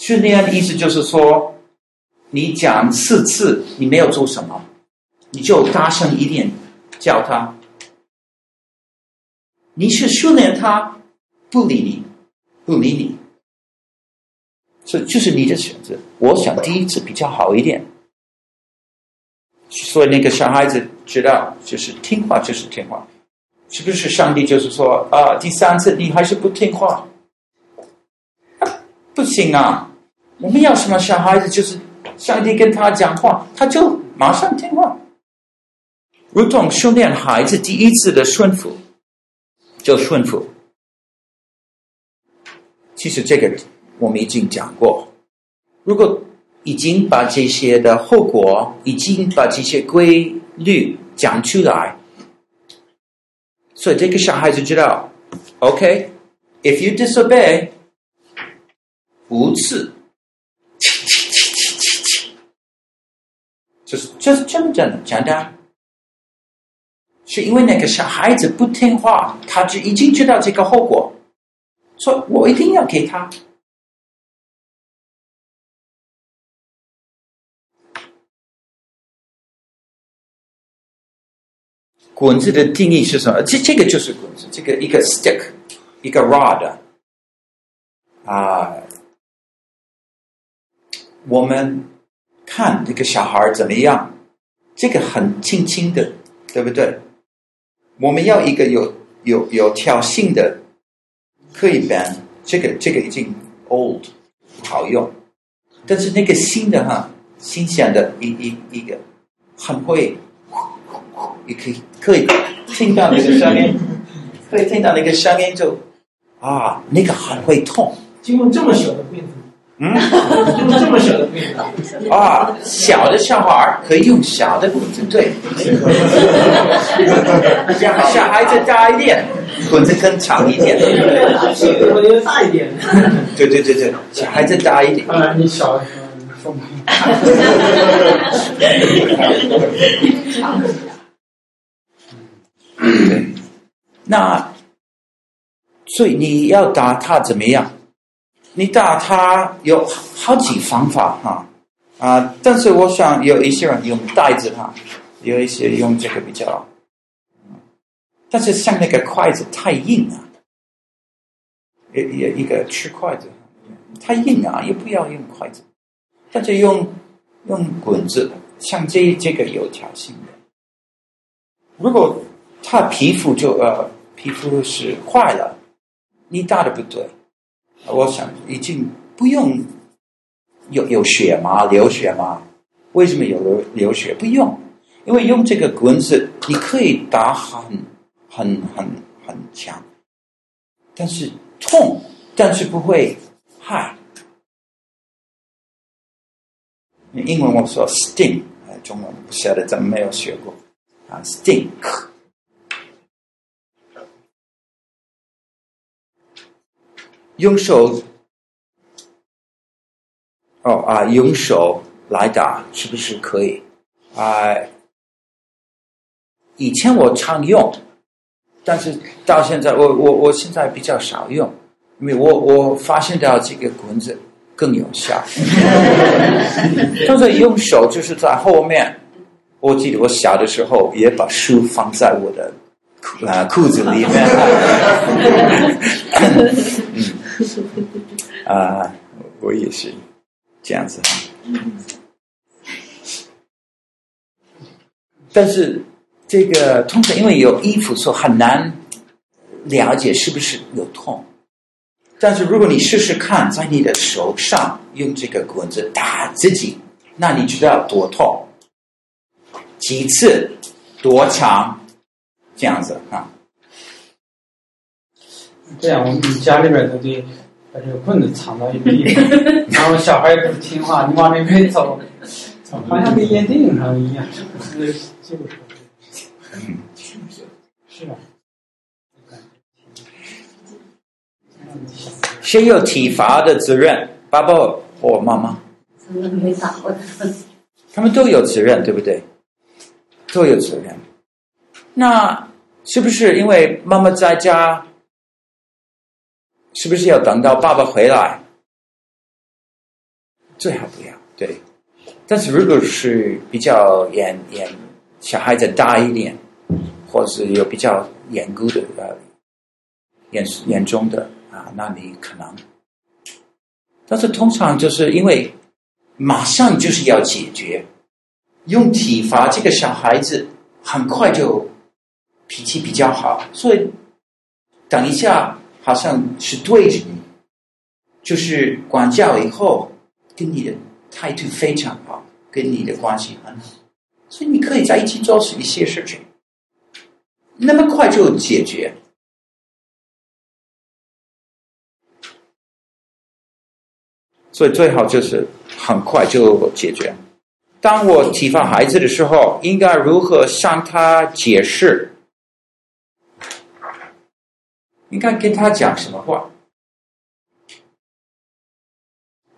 训练的意思就是说。你讲四次，你没有做什么，你就大声一点叫他。你是训练他不理你，不理你，所以就是你的选择。我想第一次比较好一点，所以那个小孩子知道，就是听话就是听话，是不是？上帝就是说啊，第三次你还是不听话，不行啊！我们要什么小孩子就是。上帝跟他讲话，他就马上听话，如同训练孩子第一次的顺服，就顺服。其实这个我们已经讲过，如果已经把这些的后果，已经把这些规律讲出来，所以这个小孩子知道，OK，if you disobey，五次。就是就是真正简单，是因为那个小孩子不听话，他就已经知道这个后果，说我一定要给他。棍子的定义是什么？这这个就是棍子，这个一个 stick，一个 rod 啊，我们。看这个小孩怎么样？这个很轻轻的，对不对？我们要一个有有有挑衅的，可以 ban。这个这个已经 old 不好用，但是那个新的哈，新鲜的一一一个很会，你可以可以听到那个声音，可以听到那个声音就啊，那个很会痛。经过这么小的变化。嗯，用这么小的棍子啊，小的小孩可以用小的棍子，对。小小孩子大一点，棍子更长一点。小的要大一点。对对对对，小孩子大一点。啊，你小的说不对，那所以你要打他怎么样？你打他有好几方法哈啊，但是我想有一些人用袋子哈，有一些用这个比较，但是像那个筷子太硬了，一一一个吃筷子太硬啊，也不要用筷子，但是用用棍子，像这这个有条性的，如果他皮肤就呃皮肤是坏了，你打的不对。我想已经不用有有血吗？流血吗？为什么有流流血？不用，因为用这个棍子，你可以打很很很很强，但是痛，但是不会害。英文我说 stink，中文不晓得怎么没有学过啊，stink。用手，哦啊，用手来打是不是可以？啊，以前我常用，但是到现在我我我现在比较少用，因为我我发现到这个棍子更有效。但是用手就是在后面。我记得我小的时候也把书放在我的啊裤子里面。嗯，啊，我也是这样子。但是这个通常因为有衣服，所以很难了解是不是有痛。但是如果你试试看，在你的手上用这个棍子打自己，那你知道多痛，几次，多长，这样子啊。这样，我们家里边都得把这个棍子藏到一个地方，然后小孩也不听话，你往那边走，好像跟烟钉上一样，就是就是，嗯，是吧？谁有体罚的责任？爸爸或妈妈？从来没打过他。他们都有责任，对不对？都有责任。那是不是因为妈妈在家？是不是要等到爸爸回来？最好不要。对。但是如果是比较严严，小孩子大一点，或是有比较严格的呃严严重的啊，那你可能。但是通常就是因为马上就是要解决，用体罚这个小孩子很快就脾气比较好，所以等一下。好像是对着你，就是管教以后，跟你的态度非常好，跟你的关系很好，所以你可以在一起做一些事情，那么快就解决。所以最好就是很快就解决。当我体罚孩子的时候，应该如何向他解释？应该跟他讲什么话？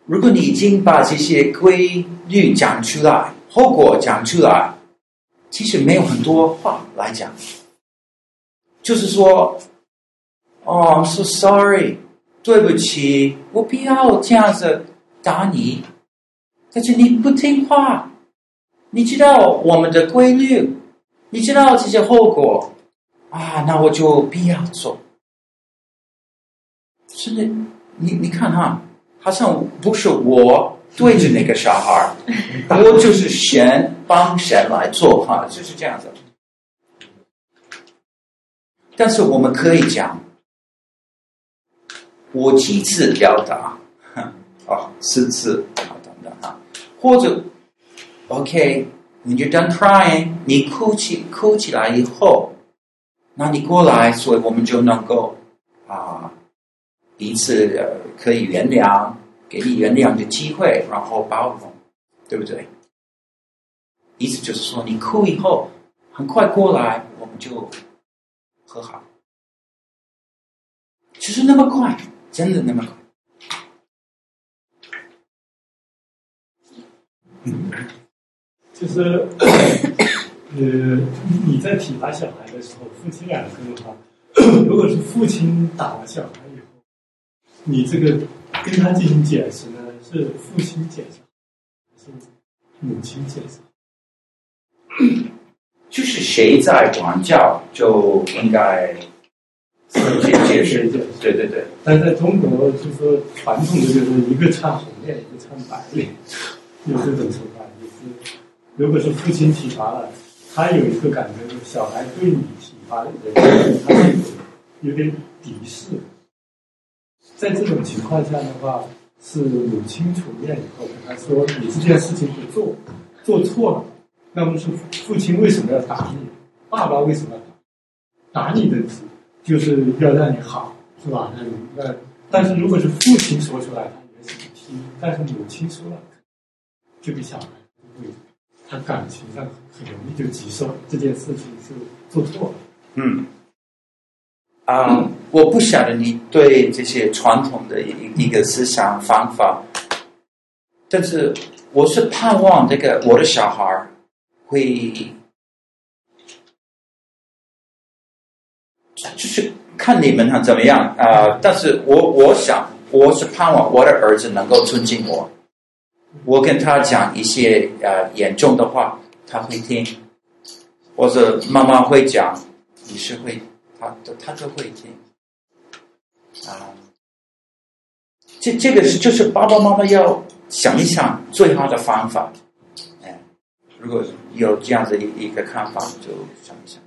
如果你已经把这些规律讲出来，后果讲出来，其实没有很多话来讲。就是说，哦，I'm so sorry，对不起，我不要这样子打你，但是你不听话，你知道我们的规律，你知道这些后果，啊，那我就不要做。是的，你你看哈，好像不是我对着那个小孩，我就是神帮神来做哈，就是这样子。但是我们可以讲，我几次要打，哦，四次，好等等哈，或者，OK，when you're done crying，你哭泣哭起来以后，那你过来，所以我们就能够啊。彼此可以原谅，给你原谅的机会，然后包容，对不对？意思就是说，你哭以后，很快过来，我们就和好。就是那么快，真的那么快。嗯，就是呃，你在体罚小孩的时候，夫妻两个的话，如果是父亲打了小孩。你这个跟他进行解释呢？是父亲解释，还是母亲解释？就是谁在管教，就应该解解释。对对对。但在中国，就是说传统的就是一个唱红脸，一个唱白脸，有这种说法。就是如果是父亲体罚了，他有一个感觉，就是小孩对你体罚的人，他是有点敌视。在这种情况下的话，是母亲出面以后跟他说：“你这件事情不做，做错了，那么是父亲为什么要打你？爸爸为什么要打？打你的就是要让你好，是吧？那那但是如果是父亲说出来，他也是不听；但是母亲说了，这个小孩会他感情上很容易就接受这件事情是做错了。嗯，啊、我不晓得你对这些传统的一一个思想方法，但是我是盼望这个我的小孩会，就是看你们他怎么样啊、但是我我想我是盼望我的儿子能够尊敬我，我跟他讲一些呃严重的话，他会听，或者妈妈会讲。你是会，他他就会听，啊，这这个是就是爸爸妈妈要想一想最好的方法，哎，如果有这样子一一个看法，就想一想。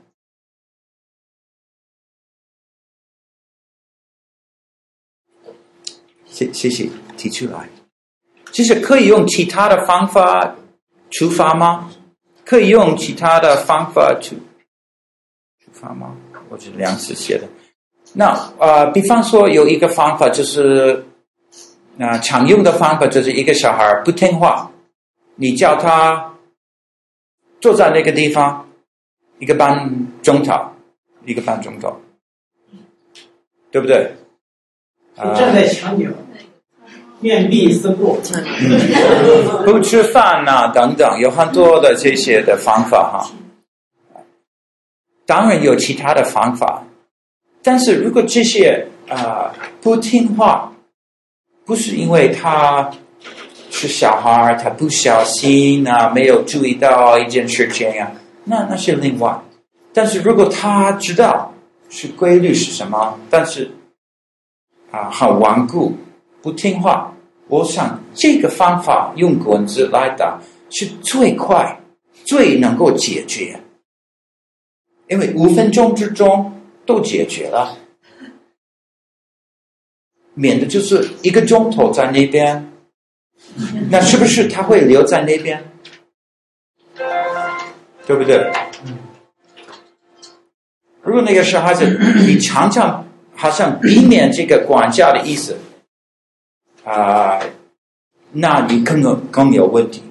谢谢谢提出来，其实可以用其他的方法出发吗？可以用其他的方法去。发吗？我是梁子写的。那呃，比方说有一个方法，就是那、呃、常用的方法，就是一个小孩不听话，你叫他坐在那个地方一个半钟头，一个半钟头，对不对？站在墙角，面壁思过，不吃饭呐、啊，等等，有很多的这些的方法哈。当然有其他的方法，但是如果这些啊、不听话，不是因为他是小孩，他不小心啊，没有注意到一件事情啊，那那是另外。但是如果他知道是规律是什么，但是啊很顽固不听话，我想这个方法用棍子来打是最快、最能够解决。因为五分钟之中都解决了，免得就是一个钟头在那边，那是不是他会留在那边？对不对？如果那个小孩子你常常好像避免这个管教的意思，啊、那你更有更有问题。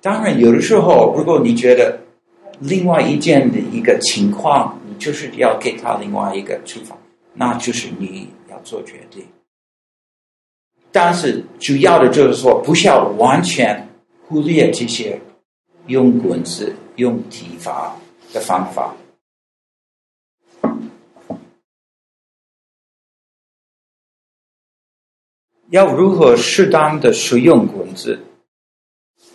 当然，有的时候如果你觉得。另外一件的一个情况，就是要给他另外一个处罚，那就是你要做决定。但是主要的就是说，不需要完全忽略这些用棍子、用体罚的方法。要如何适当的使用棍子？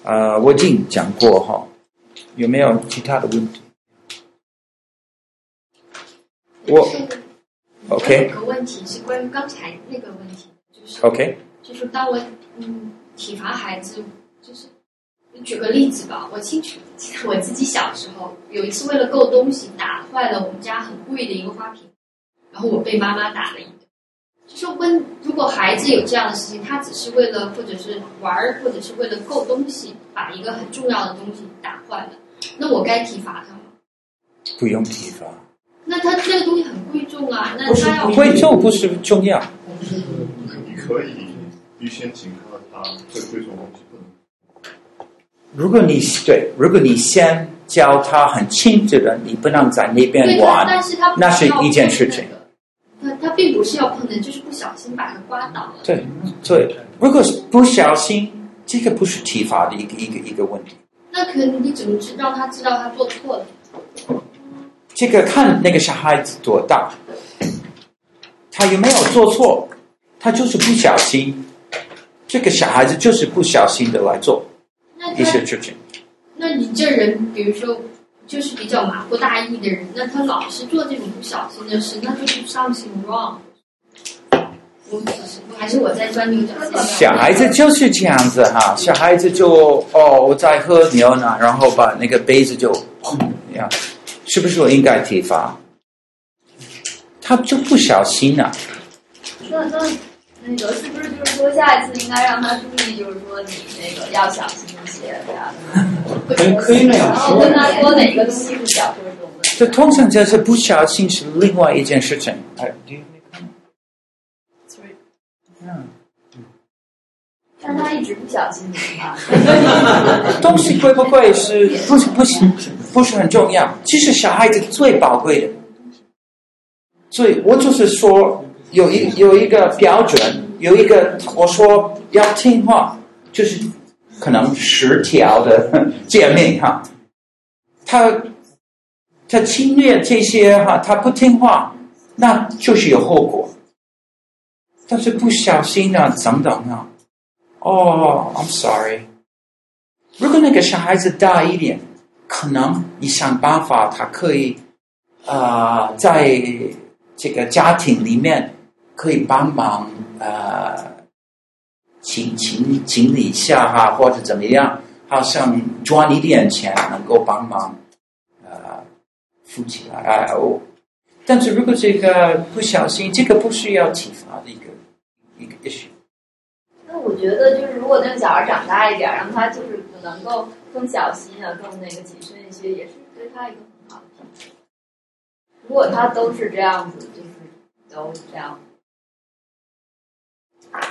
啊、呃，我已经讲过哈。有没有其他的问题？我，OK。有个问题是关于刚才那个问题，就是 OK，就是当我嗯体罚孩子，就是你举个例子吧，我清楚记得我自己小时候有一次为了够东西打坏了我们家很贵的一个花瓶，然后我被妈妈打了一顿。就是问，如果孩子有这样的事情，他只是为了或者是玩儿，或者是为了够东西，把一个很重要的东西打坏了。那我该体罚他吗？不用体罚。那他这个东西很贵重啊，那他要贵重不是重要。你可以预先警告他，这贵重东西不能。如果你对，如果你先教他很清楚的，你不能在那边玩，但是他那是一件事情。他他并不是要碰的，就是不小心把它刮倒了。对对，如果是不小心，这个不是体罚的一个一个一个问题。那可能你怎么知道他知道他做错了？这个看那个小孩子多大，他有没有做错？他就是不小心，这个小孩子就是不小心的来做一些事情。那你这人，比如说，就是比较马虎大意的人，那他老是做这种不小心的事，那就是 something wrong。我还是我在钻牛角尖。小孩子就是这样子哈，小孩子就哦，我在喝牛奶，然后把那个杯子就砰一样，是不是我应该体罚？他就不小心啊。那那那个是不是就是说，下一次应该让他注意，就是说你那个要小心一些，这样。可以可以那样。然后跟他说哪个东西是小说中的。这通常就是不小心是另外一件事情。哎。但他一直不小心怎么办？东西贵不贵是不是不是不是很重要？其实小孩子最宝贵的，所以我就是说有一有一个标准，有一个我说要听话，就是可能十条的 诫命哈，他他侵略这些哈，他不听话，那就是有后果。但是不小心啊，等等啊，哦，I'm sorry。如果那个小孩子大一点，可能你想办法，他可以啊、呃，在这个家庭里面可以帮忙啊，请请请你一下哈，或者怎么样，好像赚一点钱能够帮忙、呃，富起来。哦，但是如果这个不小心，这个不需要体罚的一个。一个 issue。那我觉得就是，如果那个小孩长大一点，让他就是能够更小心啊，更那个谨慎一些，也是对他一个很好的。如果他都是这样子，就是都这样。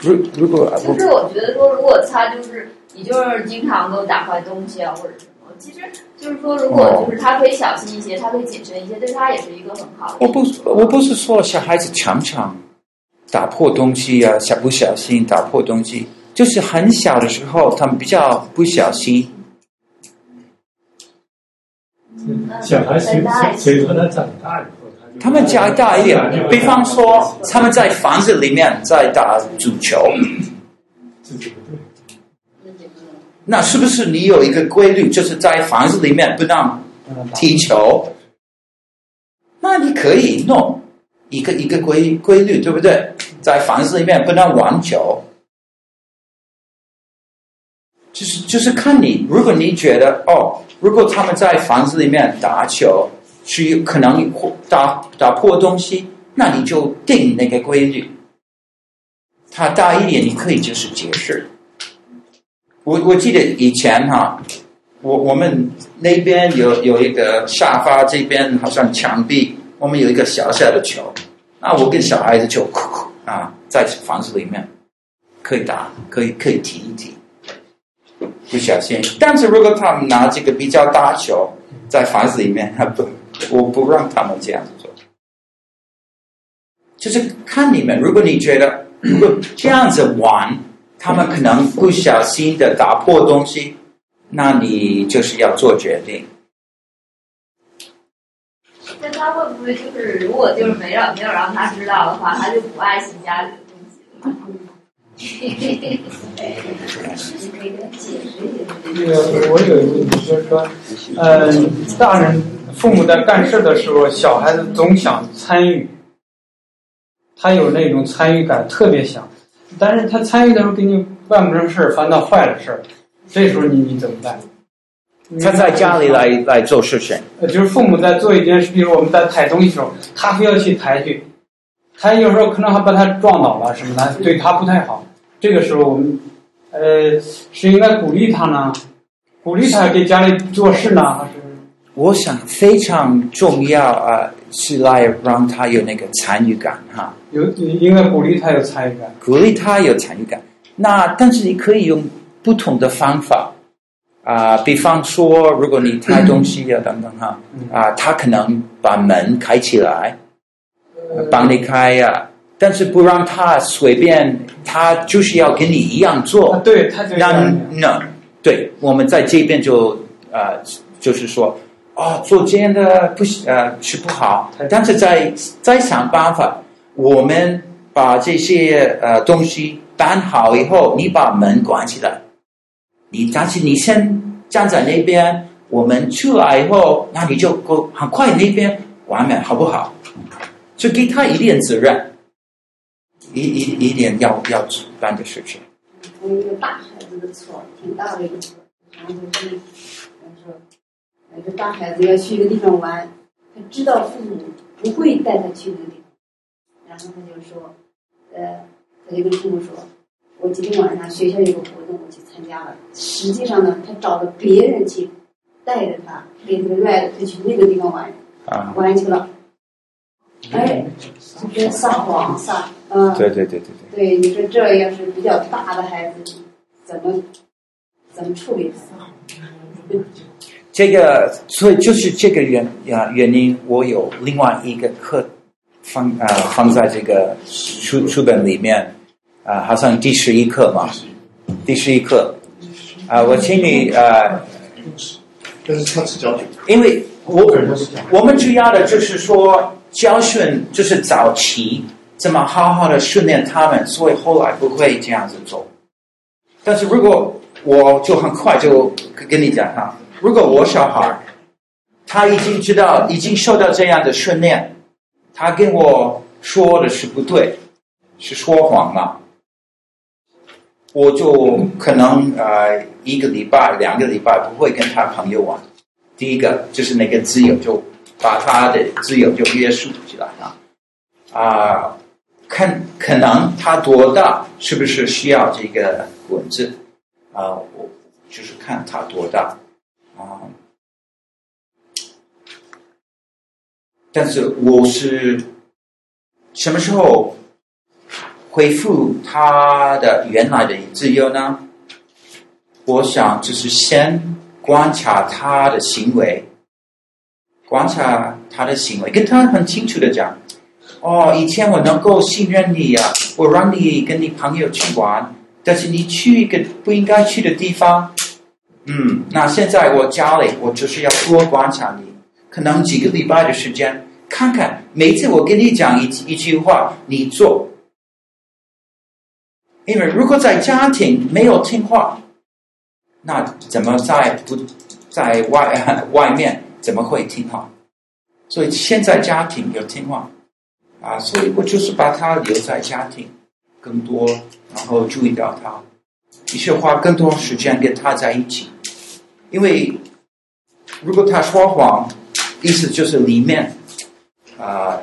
如如果就是我觉得说，如果他就是你就是经常都打坏东西啊，或者什么，其实就是说，如果就是他可以小心一些，他可以谨慎一些，对他也是一个很好的。我不我不是说小孩子常常。打破东西啊，小不小心打破东西，就是很小的时候，他们比较不小心。小孩随随着他长大以后，他们家大一点，比方说他们在房子里面在打足球，那是不是你有一个规律，就是在房子里面不让踢球？那你可以弄。一个一个规规律，对不对？在房子里面不能玩球，就是就是看你。如果你觉得哦，如果他们在房子里面打球，是有可能打打破东西，那你就定那个规律。他大一点，你可以就是解释。我我记得以前哈，我我们那边有有一个沙发，这边好像墙壁。我们有一个小小的球，那我跟小孩子就哭啊，在房子里面可以打，可以可以提一提，不小心。但是如果他们拿这个比较大球在房子里面，他不，我不让他们这样子做。就是看你们，如果你觉得如果 这样子玩，他们可能不小心的打破东西，那你就是要做决定。他会不会就是，如果就是没让没有让他知道的话，他就不爱惜家里的东西了吗？那个，我有一个问题，就是说，呃，大人父母在干事的时候，小孩子总想参与，他有那种参与感，特别想，但是他参与的时候给你办不成事儿，反倒坏了事儿，这时候你你怎么办？他在家里来来做事情，呃，就是父母在做一件事，比如我们在抬东西的时候，他非要去抬去，他有时候可能还把他撞倒了什么的，对他不太好。这个时候我们，呃，是应该鼓励他呢，鼓励他给家里做事呢，还是？我想非常重要啊，是来让他有那个参与感哈。有应该鼓励他有参与感，鼓励他有参与感。那但是你可以用不同的方法。啊、呃，比方说，如果你抬东西啊，等等哈，啊、呃，他可能把门开起来，帮你开呀、啊，但是不让他随便，他就是要跟你一样做。啊、对，他就让那对，我们在这边就啊、呃，就是说，哦，做这样的不呃是不好，但是在在想办法，我们把这些呃东西搬好以后，你把门关起来。你但是你先站在那边，我们出来以后，那你就够很快那边完美，好不好？就给他一点责任，一一一点要要办的事情。从一个大孩子的错，挺大的一个错，然后就是，说，一个大孩子要去一个地方玩，他知道父母不会带他去那个地方，然后他就说，呃，他就跟父母说。我今天晚上学校有个活动，我去参加了。实际上呢，他找了别人去带着他，给他 ride，他去那个地方玩，啊，玩去了。哎，就跟撒谎撒，嗯，对对对对对。对，你说这要是比较大的孩子，怎么怎么处理他？这个，所以就是这个原啊原因，我有另外一个课放啊、呃、放在这个书书本里面啊、呃，好像第十一课嘛，第十一课。啊、呃，我请你啊，但是他只教因为我我们主要的就是说教训，就是早期怎么好好的训练他们，所以后来不会这样子做。但是如果我就很快就跟你讲哈。如果我小孩他已经知道，已经受到这样的训练，他跟我说的是不对，是说谎了，我就可能呃一个礼拜、两个礼拜不会跟他朋友玩。第一个就是那个自由，就把他的自由就约束起来了。啊，看可能他多大，是不是需要这个滚子？啊，我就是看他多大。啊，但是我是什么时候恢复他的原来的自由呢？我想就是先观察他的行为，观察他的行为，跟他很清楚的讲：哦，以前我能够信任你呀，我让你跟你朋友去玩，但是你去一个不应该去的地方。嗯，那现在我家里，我就是要多观察你，可能几个礼拜的时间，看看每次我跟你讲一一句话，你做。因为如果在家庭没有听话，那怎么在不在外 外面怎么会听话？所以现在家庭有听话啊，所以我就是把他留在家庭更多，然后注意到他，必须花更多时间跟他在一起。因为如果他说谎，意思就是里面啊、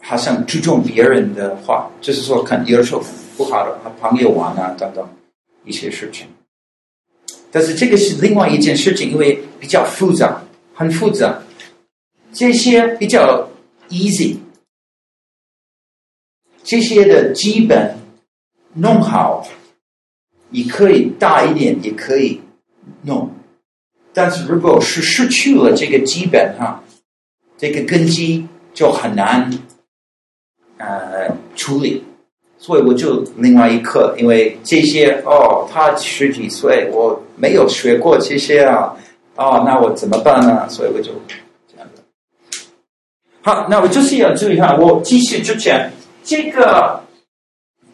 好像注重别人的话，就是说可能有时候不好的和朋友玩啊等等一些事情。但是这个是另外一件事情，因为比较复杂，很复杂。这些比较 easy，这些的基本弄好，你可以大一点，也可以。弄，但是如果是失去了这个基本哈，这个根基就很难呃处理，所以我就另外一课，因为这些哦，他十几岁，我没有学过这些啊，哦，那我怎么办呢？所以我就这样。好，那我就是要注意哈，我继续之前这个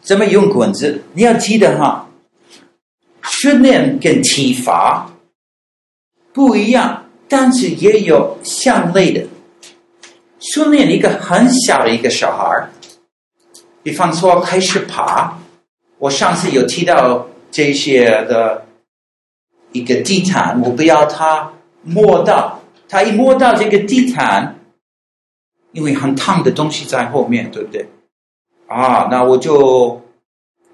怎么用滚子，你要记得哈。训练跟体罚不一样，但是也有相类的。训练一个很小的一个小孩儿，比方说开始爬，我上次有提到这些的一个地毯，我不要他摸到，他一摸到这个地毯，因为很烫的东西在后面，对不对？啊，那我就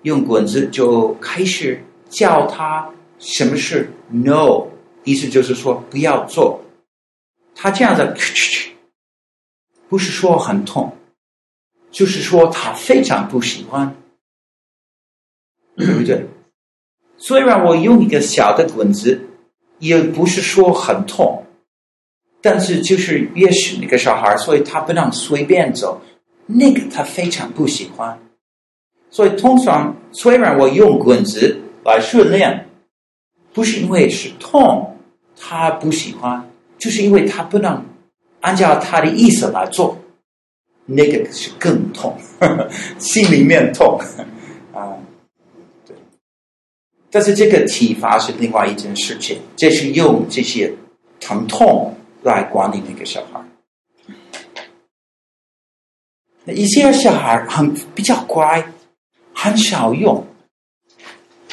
用滚子就开始。教他什么事 no，意思就是说不要做。他这样子，不是说很痛，就是说他非常不喜欢，对不对？虽然我用一个小的棍子，也不是说很痛，但是就是越是那个小孩，所以他不能随便走，那个他非常不喜欢。所以通常虽然我用棍子。来训练，不是因为是痛，他不喜欢，就是因为他不能按照他的意思来做，那个是更痛，呵呵心里面痛啊。对，但是这个体罚是另外一件事情，这是用这些疼痛来管理那个小孩。那一些小孩很比较乖，很少用。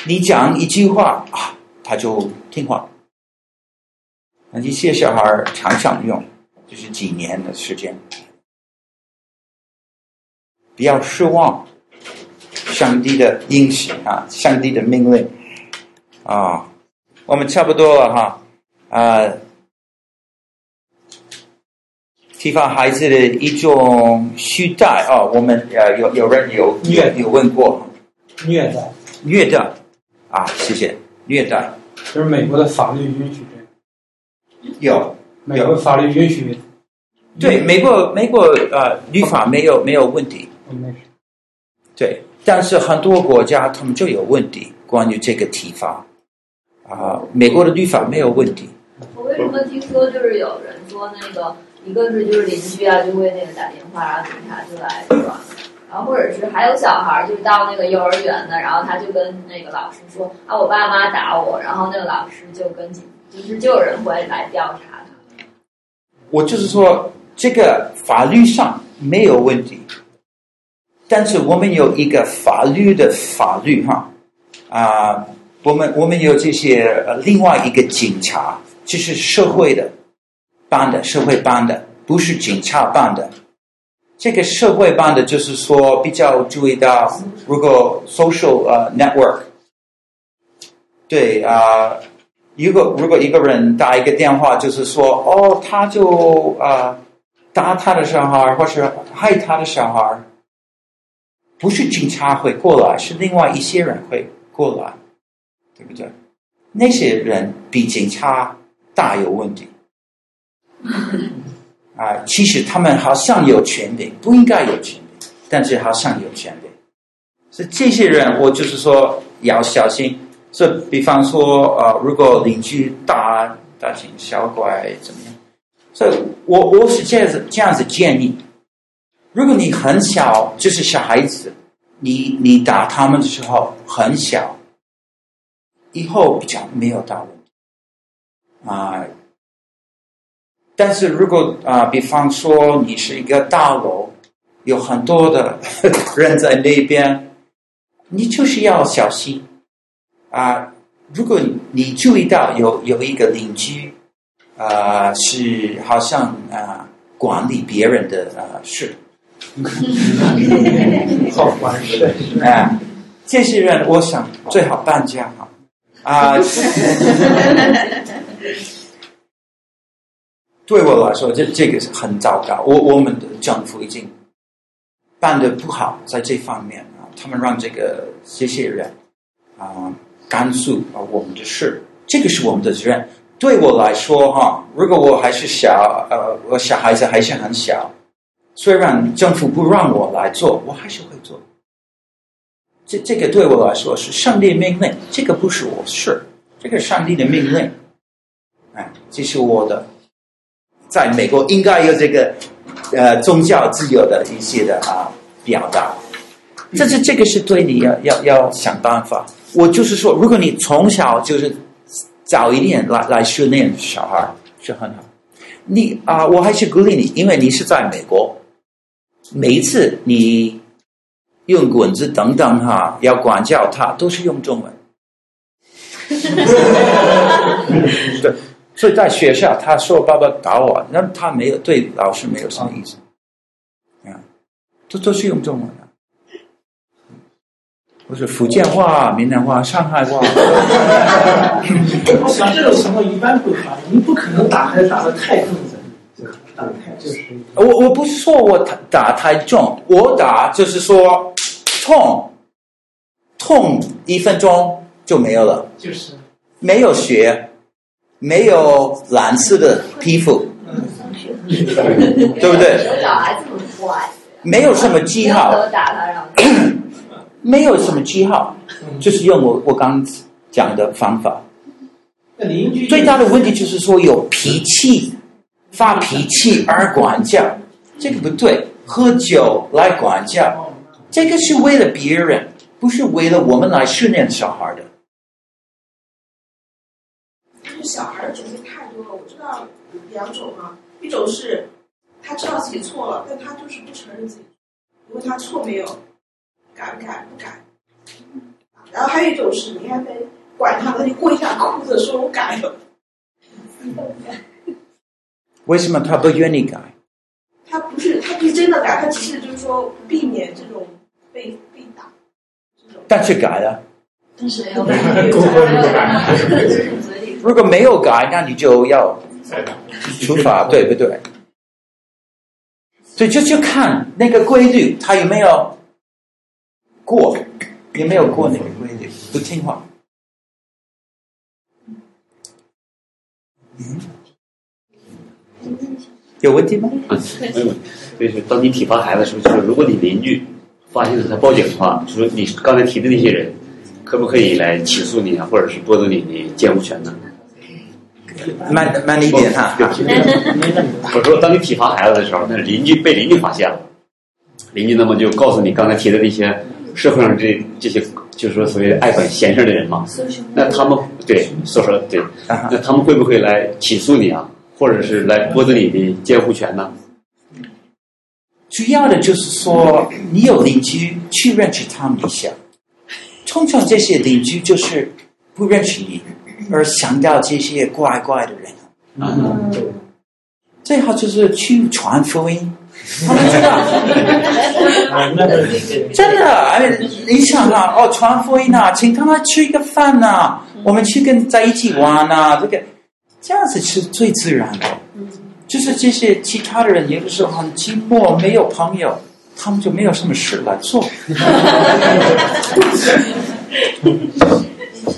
你讲一句话啊，他就听话。那一些小孩常常用，就是几年的时间，不要失望。上帝的应许啊，上帝的命令。啊，我们差不多了哈。啊。体罚孩子的一种虐待啊，我们呃有有人有虐有问过。虐待。虐待。啊，谢谢。虐待。就是美国的法律允许有。美国法律允许，对美国美国呃律法没有没有问题，对，但是很多国家他们就有问题，关于这个体罚啊，美国的律法没有问题。我为什么听说就是有人说那个一个是就是邻居啊就会那个打电话，然后警察就来抓，然后或者是还有小孩儿就是到那个幼儿园的，然后他就跟那个老师说啊我爸妈打我，然后那个老师就跟警就是就有人会来调查他。我就是说，这个法律上没有问题，但是我们有一个法律的法律哈啊、我们我们有这些呃另外一个警察，就是社会的办的，社会办的，不是警察办的。这个社会办的，就是说比较注意到，如果 social 呃、network，对啊。如果如果一个人打一个电话，就是说哦，他就啊、呃、打他的小孩，或是害他的小孩，不是警察会过来，是另外一些人会过来，对不对？那些人比警察大有问题 啊、呃！其实他们好像有权利，不应该有权利，但是好像有权利。所以这些人，我就是说要小心。这比方说，呃，如果邻居大大惊小怪怎么样？所以我我是这样子这样子建议：如果你很小，就是小孩子，你你打他们的时候很小，以后比较没有大问题啊、但是如果啊、比方说你是一个大楼，有很多的人在那边，你就是要小心。啊，如果你注意到有有一个邻居，啊，是好像啊管理别人的啊事，好管事啊，这些人我想最好搬家哈啊。对我来说，这这个是很糟糕。我我们的政府已经办得不好，在这方面啊，他们让这个这些人啊。甘肃啊，我们的事，这个是我们的责任。对我来说，哈，如果我还是小，呃，我小孩子还是很小，虽然政府不让我来做，我还是会做。这这个对我来说是上帝命令，这个不是我事，这个上帝的命令。哎，这是我的，在美国应该有这个，呃，宗教自由的一些的啊表达。这是这个是对你要要要想办法。我就是说，如果你从小就是早一点来来训练小孩是很好。你啊、呃，我还是鼓励你，因为你是在美国，每一次你用滚子等等哈，要管教他都是用中文。对，所以在学校他说爸爸打我，那他没有对老师没有什么意思，啊，都都是用中文的。不是福建话、闽南话、上海话。像这种情况一般不打，你不可能打孩子打得太重的，打太就是。我我不是说我打太重，我打就是说痛，痛一分钟就没有了。就是。没有血，没有蓝色的皮肤，对不对？没有什么记号。没有什么记号，就是用我我刚讲的方法。最大的问题就是说有脾气，发脾气而管教，这个不对。喝酒来管教，这个是为了别人，不是为了我们来训练小孩的。但是小孩的种类太多了，我知道两种啊，一种是他知道自己错了，但他就是不承认自己，因为他错没有。改不改？不改。然后还有一种是，你还得管他，他就跪下哭着说：“我改了。”为什么他不愿意改？他不是，他不是真的改，他只是就是说避免这种被被打但是改了。如果没有改，那你就要处罚，对不对？所以就去看那个规律，他有没有过，有没有过那个规律，不听话。嗯。有问题吗？啊，没有问题。就是当你体罚孩子的时候，就是如果你邻居发现了他报警的话，就说你刚才提的那些人，可不可以来起诉你啊，或者是剥夺你的监护权呢？慢慢一点哈。我说，当你体罚孩子的时候，那邻居被邻居发现了，邻居那么就告诉你刚才提的那些社会上这这些，就是说所谓爱管闲事的人嘛。那他们对所说对，那他们会不会来起诉你啊，或者是来剥夺你的监护权呢？主要的就是说，你有邻居去认识他们一下。通常这些邻居就是不认识你。而想到这些怪怪的人，嗯，最好就是去传福音，他们知道，真的，哎，你想啊，哦，传福音啊，请他们吃一个饭呐，啊，我们去跟在一起玩啊，这个这样子是最自然的。就是这些其他的人有的时候很寂寞，没有朋友，他们就没有什么事来做。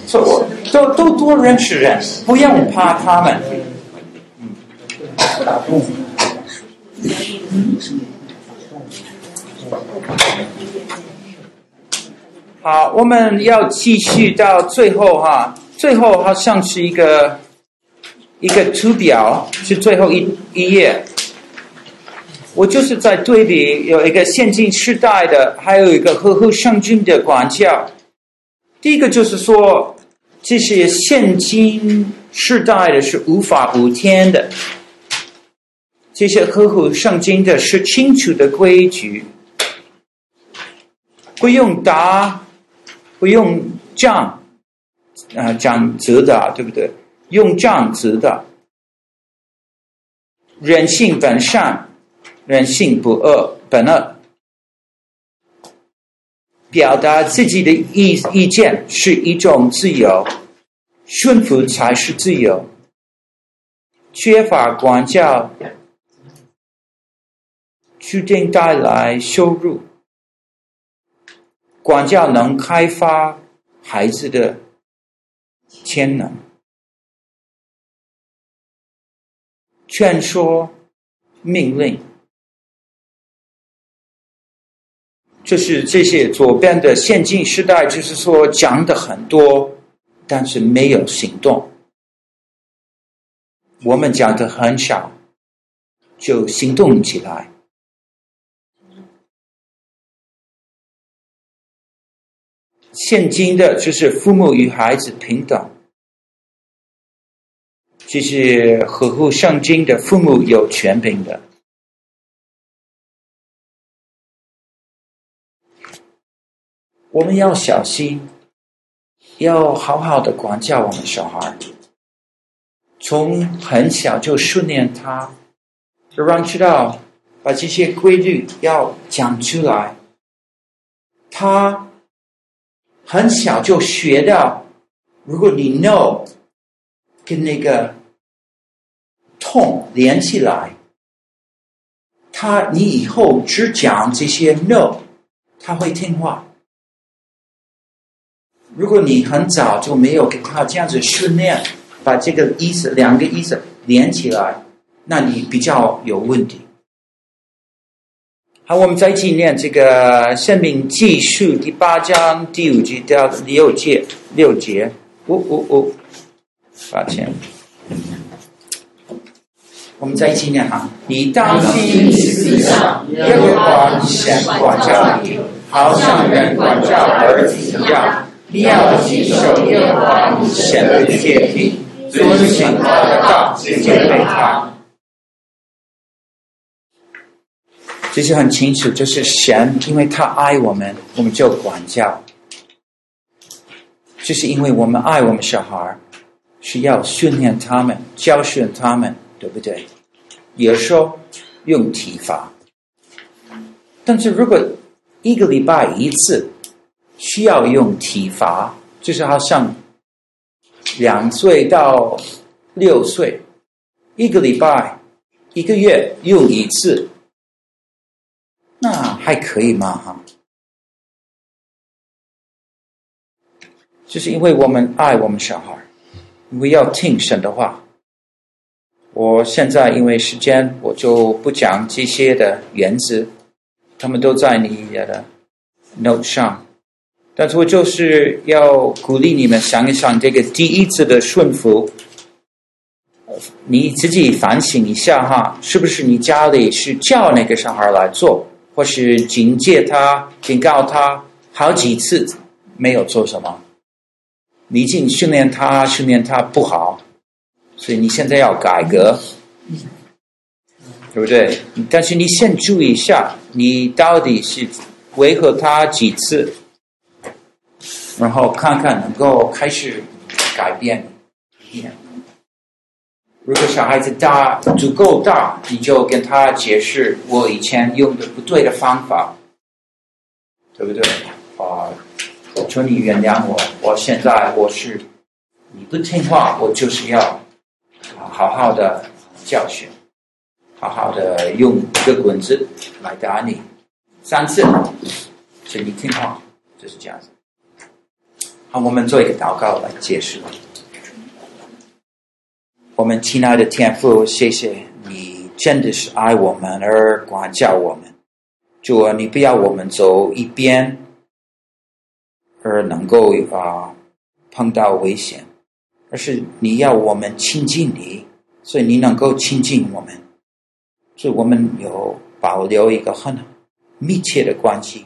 所以我都都多认识人，不用怕他们。好，我们要继续到最后哈，最后好像是一个一个图表，是最后一一页。我就是在对比有一个现今时代的，还有一个和合圣经的管教。第一个就是说，这些现今时代的是无法无天的，这些合乎圣经的是清楚的规矩，不用打，不用杖，啊，讲责打，对不对？用杖责打，人性本善，人性不恶，本恶。表达自己的意意见是一种自由，顺服才是自由。缺乏管教，注定带来羞辱。管教能开发孩子的潜能。劝说，命令。就是这些左边的现今时代，就是说讲的很多，但是没有行动。我们讲的很少，就行动起来。现今的就是父母与孩子平等，就是合乎圣经的父母有权柄的。我们要小心，要好好的管教我们小孩，从很小就训练他，让知道把这些规律要讲出来。他很小就学到，如果你 know 跟那个痛连起来，他你以后只讲这些 no，他会听话。如果你很早就没有给他这样子训练，把这个意思两个意思连起来，那你比较有问题。好，我们再纪念这个《生命记》述第八章第五节到六节六节。哦哦哦，抱歉。我们再一起念哈。你当心思想，耶和华你神管教你，好像人管教儿子一样。你要谨守耶和华你神的诫命，遵行他的道，敬畏他。其实很清楚，就是神，因为他爱我们，我们就管教。就是因为我们爱我们小孩，需要训练他们，教训他们，对不对？有时候用体罚，但是如果一个礼拜一次。需要用体罚，就是好像两岁到六岁，一个礼拜、一个月用一次，那还可以吗？哈，就是因为我们爱我们小孩，我们要听神的话，我现在因为时间，我就不讲这些的原则，他们都在你的 note 上。但是我就是要鼓励你们想一想，这个第一次的顺服，你自己反省一下哈，是不是你家里是叫那个小孩来做，或是警戒他、警告他好几次没有做什么？你已经训练他，训练他不好。所以你现在要改革，对不对？但是你先注意一下，你到底是维和他几次，然后看看能够开始改变。如果小孩子大足够大，你就跟他解释我以前用的不对的方法，对不对？啊，求你原谅我，我现在我是你不听话，我就是要。好好的教训，好好的用一个棍子来打你三次，请你听话，就是这样子。好，我们做一个祷告来结束。我们亲爱的天父，谢谢你真的是爱我们而管教我们。主啊，你不要我们走一边，而能够啊碰到危险。而是你要我们亲近你，所以你能够亲近我们，所以我们有保留一个很密切的关系。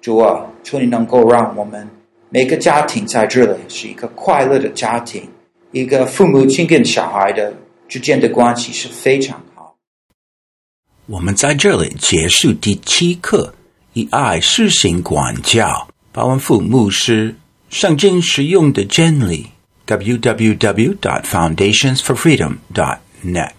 主啊，求你能够让我们每个家庭在这里是一个快乐的家庭，一个父母亲跟小孩的之间的关系是非常好。我们在这里结束第七课，以爱施行管教，巴文父牧师圣经实用的真理。www.foundationsforfreedom.net